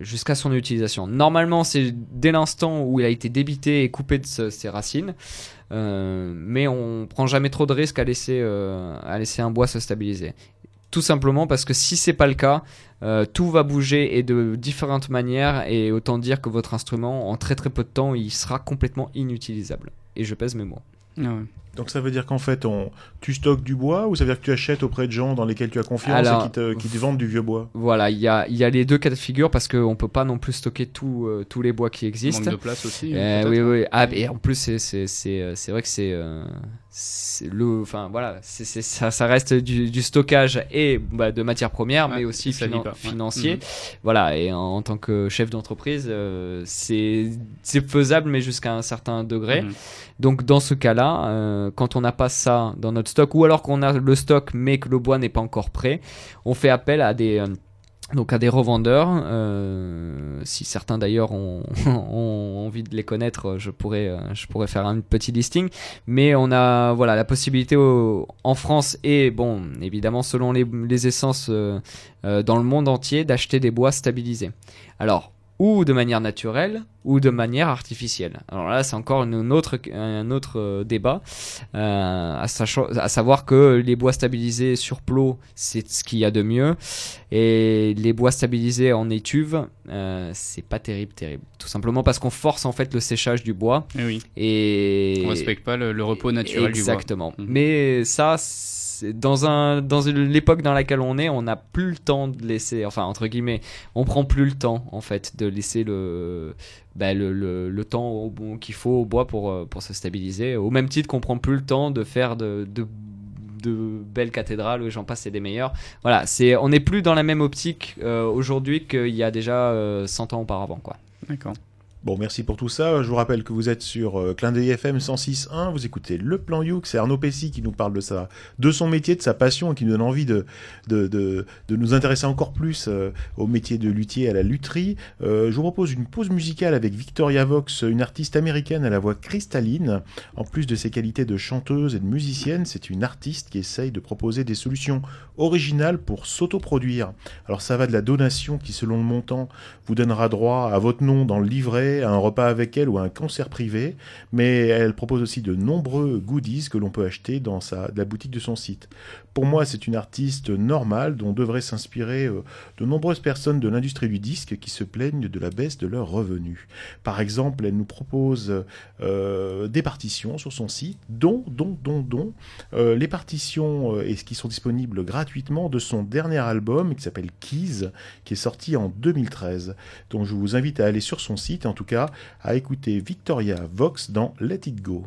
jusqu'à son utilisation. Normalement, c'est dès l'instant où il a été débité et coupé de ses racines, mais on prend jamais trop de risques à laisser un bois se stabiliser. Tout simplement parce que si c'est pas le cas, euh, tout va bouger et de différentes manières et autant dire que votre instrument en très très peu de temps il sera complètement inutilisable. Et je pèse mes mots. Ah ouais. Donc ça veut dire qu'en fait, on... tu stockes du bois ou ça veut dire que tu achètes auprès de gens dans lesquels tu as confiance Alors, et qui te, qui te vendent du vieux bois? Voilà, il y a, il y a les deux cas de figure parce qu'on peut pas non plus stocker tout, euh, tous les bois qui Manque existent. de place aussi. Euh, oui, oui. Ah, et en plus, c'est, c'est, c'est, c'est vrai que c'est, euh, c'est le, enfin voilà, ça, ça reste du, du stockage et bah, de matières premières, Ouais, mais aussi ça lie finan- pas, ouais. financier. Mhm. Voilà, et en, en tant que chef d'entreprise, euh, c'est, faisable, mais jusqu'à un certain degré. Mhm. Donc dans ce cas-là, euh, quand on n'a pas ça dans notre stock, ou alors qu'on a le stock mais que le bois n'est pas encore prêt, on fait appel à des euh, donc à des revendeurs. euh, si certains d'ailleurs ont, envie de les connaître, je pourrais euh, je pourrais faire un petit listing. Mais on a voilà la possibilité en France et bon évidemment selon les, essences euh, dans le monde entier d'acheter des bois stabilisés. Alors ou de manière naturelle ou de manière artificielle. Alors là, c'est encore une autre, un autre euh, débat, euh, à, savoir que les bois stabilisés sur plot, c'est ce qu'il y a de mieux, et les bois stabilisés en étuve, euh, c'est pas terrible, terrible. Tout simplement parce qu'on force en fait le séchage du bois Eh oui. et On respecte pas le, le repos naturel du bois. Exactement. Mhm. Mais ça, c'est- dans un dans l'époque dans laquelle on est, on n'a plus le temps de laisser, enfin entre guillemets, on prend plus le temps en fait de laisser le bah, le, le, le temps qu'il faut au bois pour euh, pour se stabiliser. Au même titre qu'on prend plus le temps de faire de, de belles cathédrales où j'en passe et des meilleurs. Voilà, c'est on n'est plus dans la même optique euh, aujourd'hui qu'il y a déjà euh, 100 ans auparavant quoi. D'accord. Bon, merci pour tout ça. Je vous rappelle que vous êtes sur euh, Clin d'œil FM 106.1. Vous écoutez Le Plan Youk. C'est Arnaud Pessy qui nous parle de, de son métier, de sa passion et qui nous donne envie de, de, de, de nous intéresser encore plus euh, au métier de luthier, à la lutherie. Euh, je vous propose une pause musicale avec Victoria Vox, une artiste américaine à la voix cristalline. En plus de ses qualités de chanteuse et de musicienne, c'est une artiste qui essaye de proposer des solutions originales pour s'autoproduire. Alors ça va de la donation qui, selon le montant, vous donnera droit à votre nom dans le livret, un repas avec elle ou un concert privé, mais elle propose aussi de nombreux goodies que l'on peut acheter dans sa, la boutique de son site. Pour moi, c'est une artiste normale dont devraient s'inspirer euh, de nombreuses personnes de l'industrie du disque qui se plaignent de la baisse de leurs revenus. Par exemple, elle nous propose euh, des partitions sur son site, dont, dont, dont, euh, les partitions euh, et qui sont disponibles gratuitement de son dernier album qui s'appelle Keys, qui est sorti en 2013. Donc je vous invite à aller sur son site, en tout cas à écouter Victoria Vox dans Let It Go.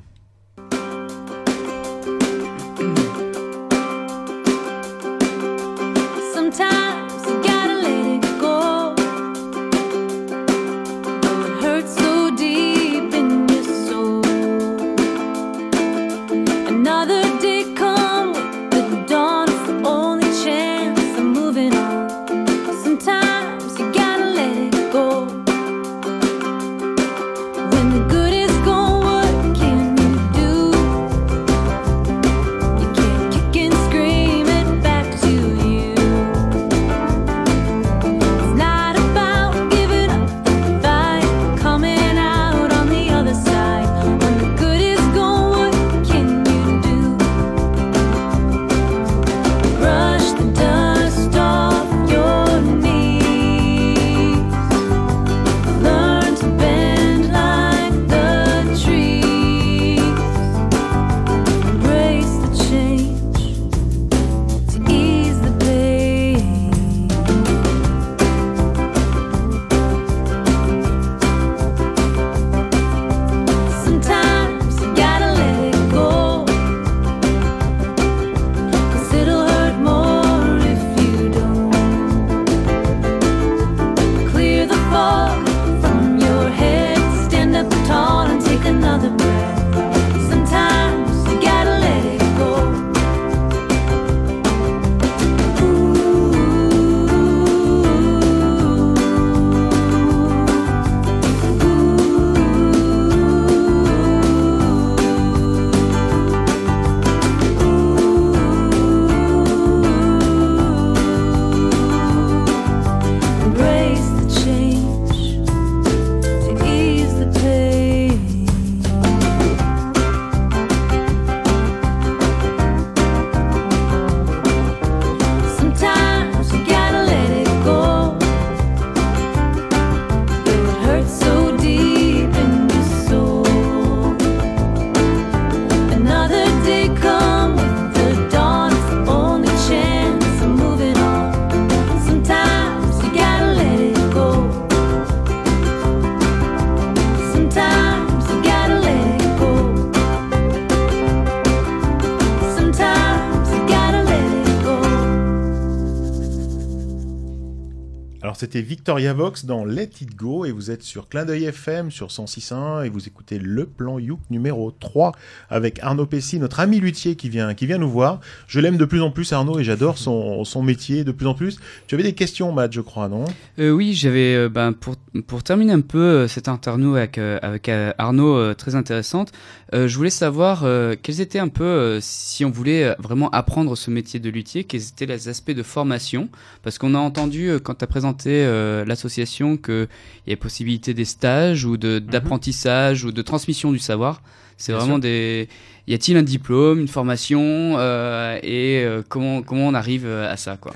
C'était Victoria Vox dans Let It Go et vous êtes sur Clin d'œil FM sur 106.1 et vous écoutez le plan Youk numéro 3 avec Arnaud Pessy, notre ami luthier qui vient, qui vient nous voir. Je l'aime de plus en plus Arnaud et j'adore son, son métier de plus en plus. Tu avais des questions Matt je crois non? Euh, oui, j'avais euh, ben, pour, pour terminer un peu euh, cette interview avec, euh, avec Arnaud très intéressante, euh, je voulais savoir euh, quels étaient un peu, euh, si on voulait euh, vraiment apprendre ce métier de luthier, quels étaient les aspects de formation, parce qu'on a entendu euh, quand tu as présenté euh, l'association qu'il y avait possibilité des stages ou de- d'apprentissage ou de transmission du savoir. C'est vraiment sûr. des... Y a-t-il un diplôme, une formation euh, et euh, comment, comment on arrive à ça quoi?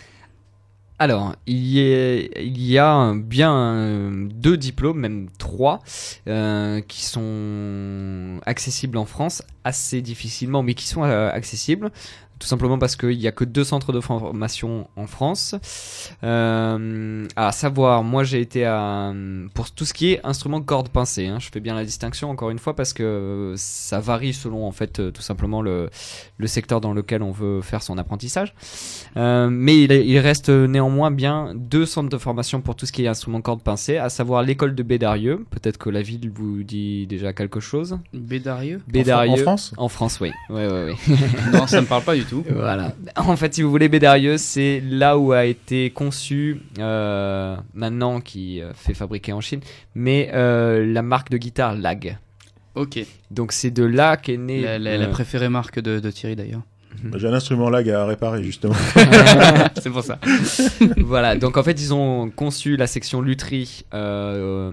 Alors, il y a, bien deux diplômes, même trois, euh, qui sont accessibles en France assez difficilement, mais qui sont euh, accessibles. Tout simplement parce qu'il n'y a que deux centres de formation en France. Euh, à savoir, moi j'ai été à, pour tout ce qui est instrument corde pincée. hein, je fais bien la distinction encore une fois parce que ça varie selon en fait euh, tout simplement le, le secteur dans lequel on veut faire son apprentissage. Euh, mais il, il reste néanmoins bien deux centres de formation pour tout ce qui est instrument corde pincée, à savoir l'école de Bédarieux. Peut-être que la ville vous dit déjà quelque chose. Bédarieux? Bédarieux. En France? En France, oui. Ouais, ouais, ouais. Non, ça me parle pas du tout. Voilà. En fait, si vous voulez, Bédarieux, c'est là où a été conçu, euh, maintenant qui euh, fait fabriquer en Chine, mais euh, la marque de guitare Lag. Ok. Donc c'est de là qu'est né. La, la- la préférée marque de, de Thierry d'ailleurs. Bah, J'ai un instrument lag à réparer justement. C'est pour ça. voilà, donc en fait ils ont conçu la section lutherie euh,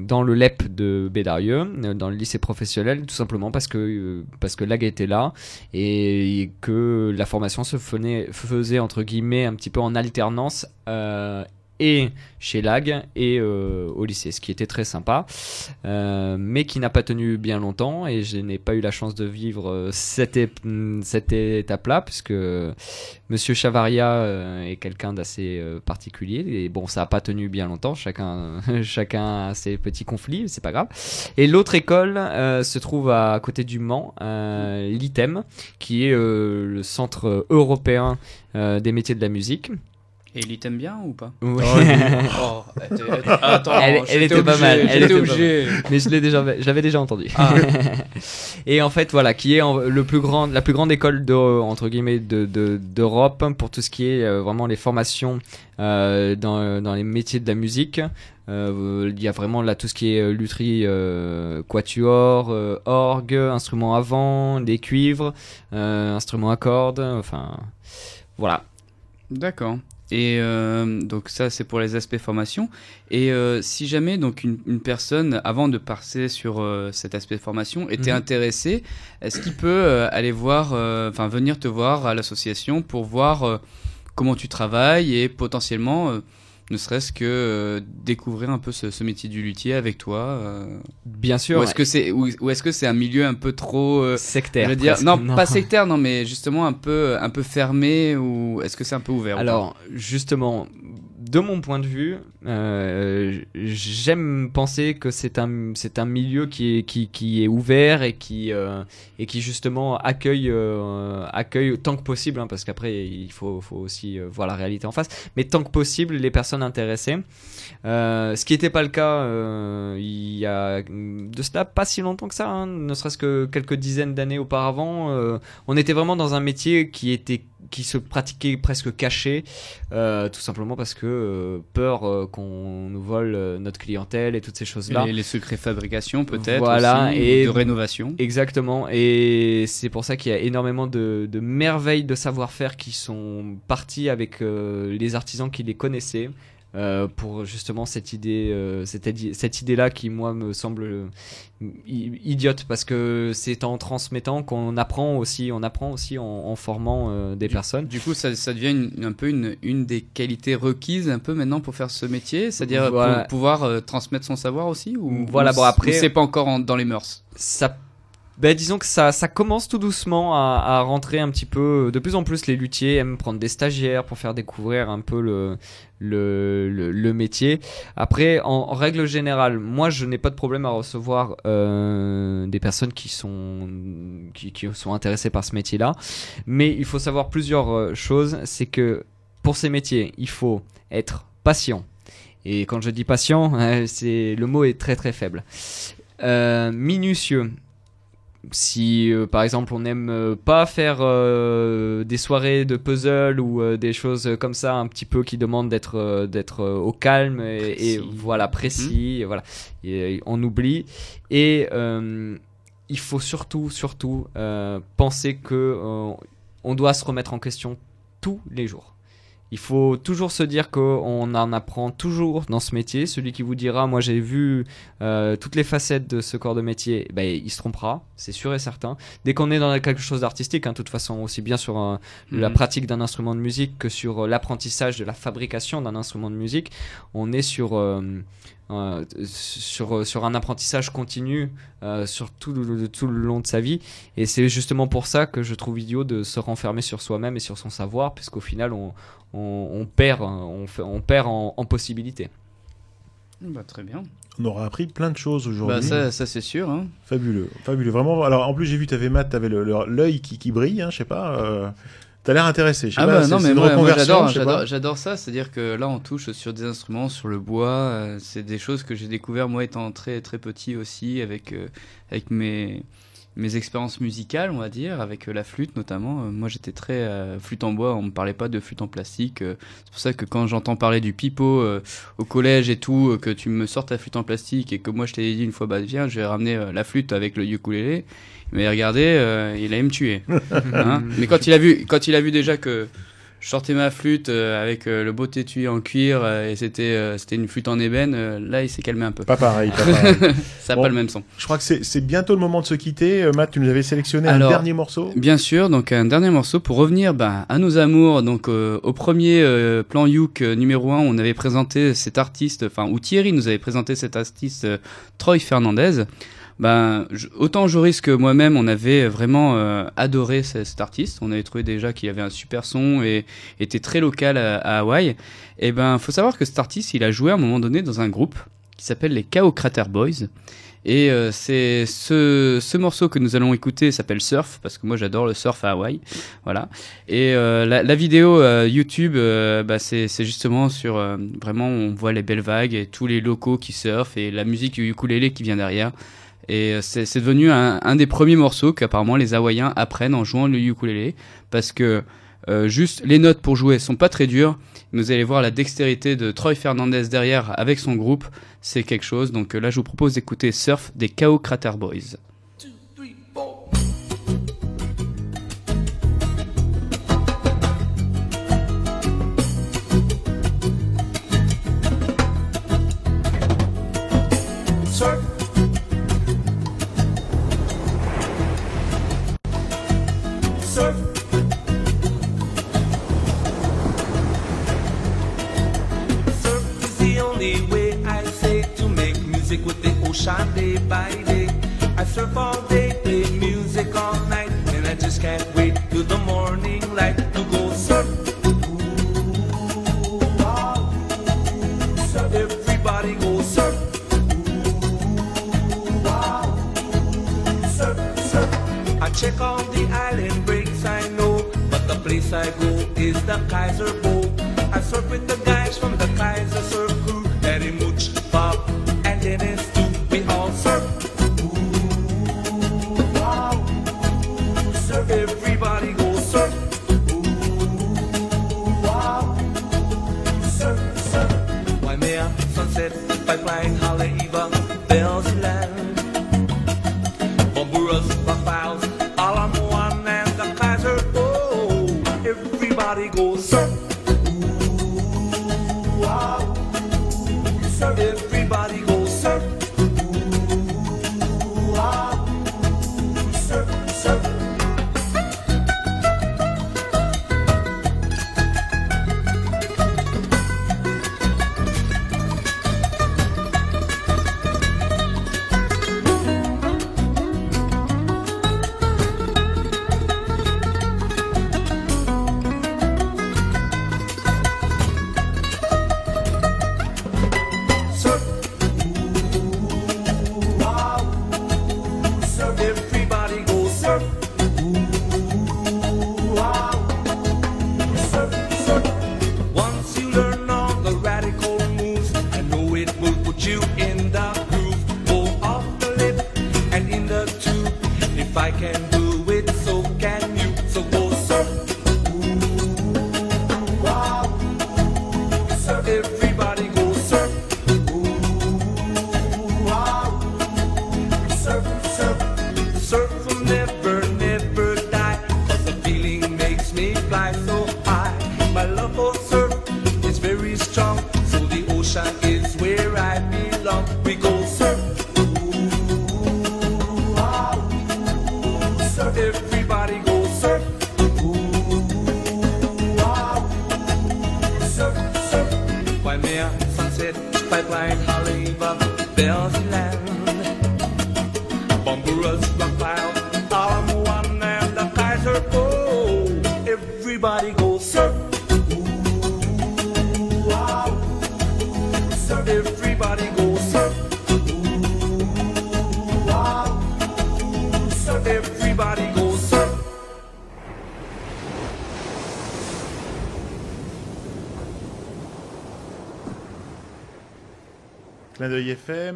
dans le LEP de Bédarieux, euh, dans le lycée professionnel, tout simplement parce que, euh, parce que Lag était là et que la formation se faisait, faisait entre guillemets un petit peu en alternance. euh, et chez Lag et euh, au lycée, ce qui était très sympa, euh, mais qui n'a pas tenu bien longtemps et je n'ai pas eu la chance de vivre euh, cette, étape-là puisque Monsieur Chavaria est quelqu'un d'assez particulier et bon ça a pas tenu bien longtemps chacun chacun a ses petits conflits c'est pas grave. Et l'autre école se trouve à côté du Mans l'ITEM qui est le centre européen des métiers de la musique Et il t'aime bien ou pas Ouais. Oh, elle était- attends, Elle- était pas mal, elle était mais je l'ai déjà j'avais déjà entendu Ah. et en fait voilà qui est en- le plus grand la plus grande école de, entre guillemets de de- d'Europe pour tout ce qui est euh, vraiment les formations euh, dans dans les métiers de la musique Euh, il y a vraiment là tout ce qui est euh, lutherie euh, quatuor euh, orgue instruments avant des cuivres euh, instruments à cordes enfin voilà D'accord. Et euh, donc ça c'est pour les aspects formation. Et euh, si jamais donc une, une personne avant de passer sur euh, cet aspect formation était Mhm. intéressée, est-ce qu'il peut euh, aller voir, euh, enfin venir te voir à l'association pour voir euh, comment tu travailles et potentiellement euh, ne serait-ce que euh, découvrir un peu ce, ce métier du luthier avec toi euh, bien sûr Ou est-ce que c'est ou, ou est-ce que c'est un milieu un peu trop euh, sectaire je veux dire, presque. non, pas sectaire, non, mais justement un peu, un peu fermé ou est-ce que c'est un peu ouvert Alors, justement, de mon point de vue, euh, j'aime penser que c'est un, c'est un milieu qui est, qui, est ouvert et qui, euh, et qui justement accueille, euh, accueille tant que possible, hein, parce qu'après il faut, faut aussi euh, voir la réalité en face, mais tant que possible les personnes intéressées. Ce qui n'était pas le cas il y a de cela pas si longtemps que ça, hein, ne serait-ce que quelques dizaines d'années auparavant. on était vraiment dans un métier qui était qui se pratiquait presque caché, tout simplement parce que euh, peur euh, qu'on nous vole euh, notre clientèle et toutes ces choses-là. les, les secrets de fabrication peut-être Voilà, aussi, et- de rénovation. Exactement, et c'est pour ça qu'il y a énormément de, de merveilles de savoir-faire qui sont parties avec les artisans qui les connaissaient. Euh, pour justement cette idée, euh, cette, cette idée-là qui moi me semble idiote parce que c'est en transmettant qu'on apprend aussi, on apprend aussi en, en formant euh, des personnes. Du coup, ça, ça devient une- un peu une, une des qualités requises un peu maintenant pour faire ce métier, c'est-à-dire Voilà. pouvoir transmettre son savoir aussi ou Voilà, ou bon, après- c'est pas encore en- dans les mœurs? ça ben, disons que ça, ça commence tout doucement à, rentrer un petit peu. De plus en plus, les luthiers aiment prendre des stagiaires pour faire découvrir un peu le, le, le, métier. Après, en, règle générale, moi, je n'ai pas de problème à recevoir euh, des personnes qui sont, qui, qui sont intéressées par ce métier-là. Mais il faut savoir plusieurs euh, choses. C'est que pour ces métiers, il faut être patient. Et quand je dis patient, le mot est très très faible. Euh, minutieux. Si euh, par exemple on n'aime euh, pas faire euh, des soirées de puzzle ou des choses comme ça un petit peu qui demandent d'être d'être au calme et, voilà précis et voilà. Et, on oublie. Et il faut surtout surtout penser que on doit se remettre en question tous les jours. Il faut toujours se dire qu'on en apprend toujours dans ce métier. Celui qui vous dira, moi j'ai vu euh, toutes les facettes de ce corps de métier, ben, il se trompera, c'est sûr et certain. Dès qu'on est dans quelque chose d'artistique, hein, de toute façon, aussi bien sur euh, la Mhm. pratique d'un instrument de musique que sur euh, l'apprentissage de la fabrication d'un instrument de musique, on est sur, euh, sur, sur un apprentissage continu euh, sur tout le, tout le long de sa vie. Et c'est justement pour ça que je trouve idiot de se renfermer sur soi-même et sur son savoir, puisqu'au final, on, on, on perd, on, fait- on perd en, en possibilités. Bah, très bien. On aura appris plein de choses aujourd'hui. Bah, ça, ça c'est sûr. Hein. Fabuleux, fabuleux. Vraiment. Alors, en plus, j'ai vu, t'avais Matt, t'avais l'œil qui, qui brille, hein, je sais pas. euh, T'as l'air intéressé. Ah bah non mais moi, moi, j'adore ça, c'est-à-dire que là on touche sur des instruments, sur le bois, euh, c'est des choses que j'ai découvert moi étant très très petit aussi avec euh, avec mes mes expériences musicales, on va dire, avec euh, la flûte notamment. Euh, moi j'étais très euh, flûte en bois, on me parlait pas de flûte en plastique. euh, c'est pour ça que quand j'entends parler du pipeau euh, au collège et tout, que tu me sortes ta flûte en plastique et que moi je t'ai dit une fois bah viens, je vais ramener euh, la flûte avec le ukulélé. Il m'a regardé, euh, il allait me tuer. Hein mais quand il a vu, quand il a vu déjà que je sortais ma flûte euh, avec euh, le beau étui en cuir euh, et c'était euh, c'était une flûte en ébène, euh, là il s'est calmé un peu. Pas pareil, pas pareil. Ça n'a Bon. pas le même son. Je crois que c'est bientôt le moment de se quitter. Euh, Matt, tu nous avais sélectionné Alors, un dernier morceau. Bien sûr, donc un dernier morceau pour revenir ben, à nos amours. Donc euh, au premier euh, plan Youk numéro 1, on avait présenté cet artiste, enfin où Thierry nous avait présenté cet artiste euh, Troy Fernandez. Ben, autant Joris que moi-même, on avait vraiment euh, adoré ce- cet artiste. On avait trouvé déjà qu'il avait un super son et était très local à, Hawaï. Et ben, faut savoir que cet artiste, il a joué à un moment donné dans un groupe qui s'appelle les Chaos Crater Boys. Et euh, c'est ce, ce morceau que nous allons écouter s'appelle Surf, parce que moi j'adore le surf à Hawaï. Voilà. Et euh, la, vidéo YouTube, bah, c'est justement sur. vraiment, on voit les belles vagues et tous les locaux qui surfent et la musique du ukulélé qui vient derrière. Et euh, c'est devenu un, un des premiers morceaux qu'apparemment les Hawaïens apprennent en jouant le ukulélé, parce que euh, juste les notes pour jouer sont pas très dures. Vous allez voir la dextérité de Troy Fernandez derrière avec son groupe, c'est quelque chose. Donc euh, là, je vous propose d'écouter Surf des Chaos Crater Boys.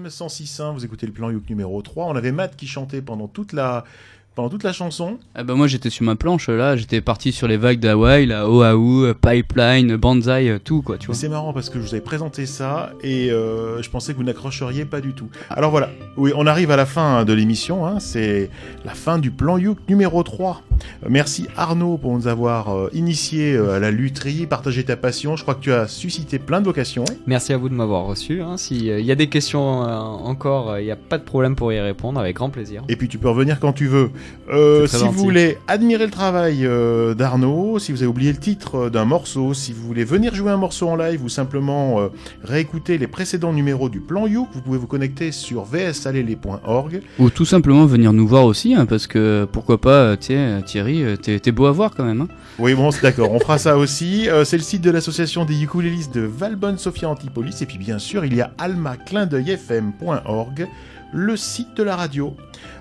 FM, 106.1, vous écoutez le plan Youk numéro 3. On avait Matt qui chantait pendant toute la, pendant toute la chanson. Ah bah moi j'étais sur ma planche là, j'étais parti sur les vagues d'Hawaï, la Oahu, euh, Pipeline, Banzai, euh, tout quoi, tu Mais vois. C'est marrant parce que je vous avais présenté ça et euh, je pensais que vous n'accrocheriez pas du tout. Alors voilà, oui, on arrive à la fin de l'émission, hein, c'est la fin du plan Youk numéro 3. Euh, Merci Arnaud pour nous avoir euh, initié euh, à la lutherie, partagé ta passion. Je crois que tu as suscité plein de vocations. Merci à vous de m'avoir reçu. hein. S'il y a des questions euh, encore, il n'y a pas de problème pour y répondre, avec grand plaisir. Et puis tu peux revenir quand tu veux. Euh, si vous voulez admirer le travail euh, d'Arnaud, si vous avez oublié le titre d'un morceau, si vous voulez venir jouer un morceau en live ou simplement euh, réécouter les précédents numéros du plan Youk, vous pouvez vous connecter sur vsalélé.org. Ou tout simplement venir nous voir aussi, hein, parce que pourquoi pas, tiens, Thierry, euh, t'es beau à voir quand même. Hein. Oui, bon, c'est d'accord, on fera ça aussi. Euh, c'est le site de l'association des ukulélistes de Valbonne Sophia Antipolis. Et puis bien sûr, il y a almaclindeuilfm.org, le site de la radio.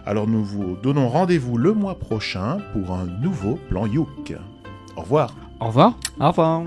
Alors nous vous donnons rendez-vous le mois prochain pour un nouveau plan Youk. Au revoir. Au revoir. Au revoir.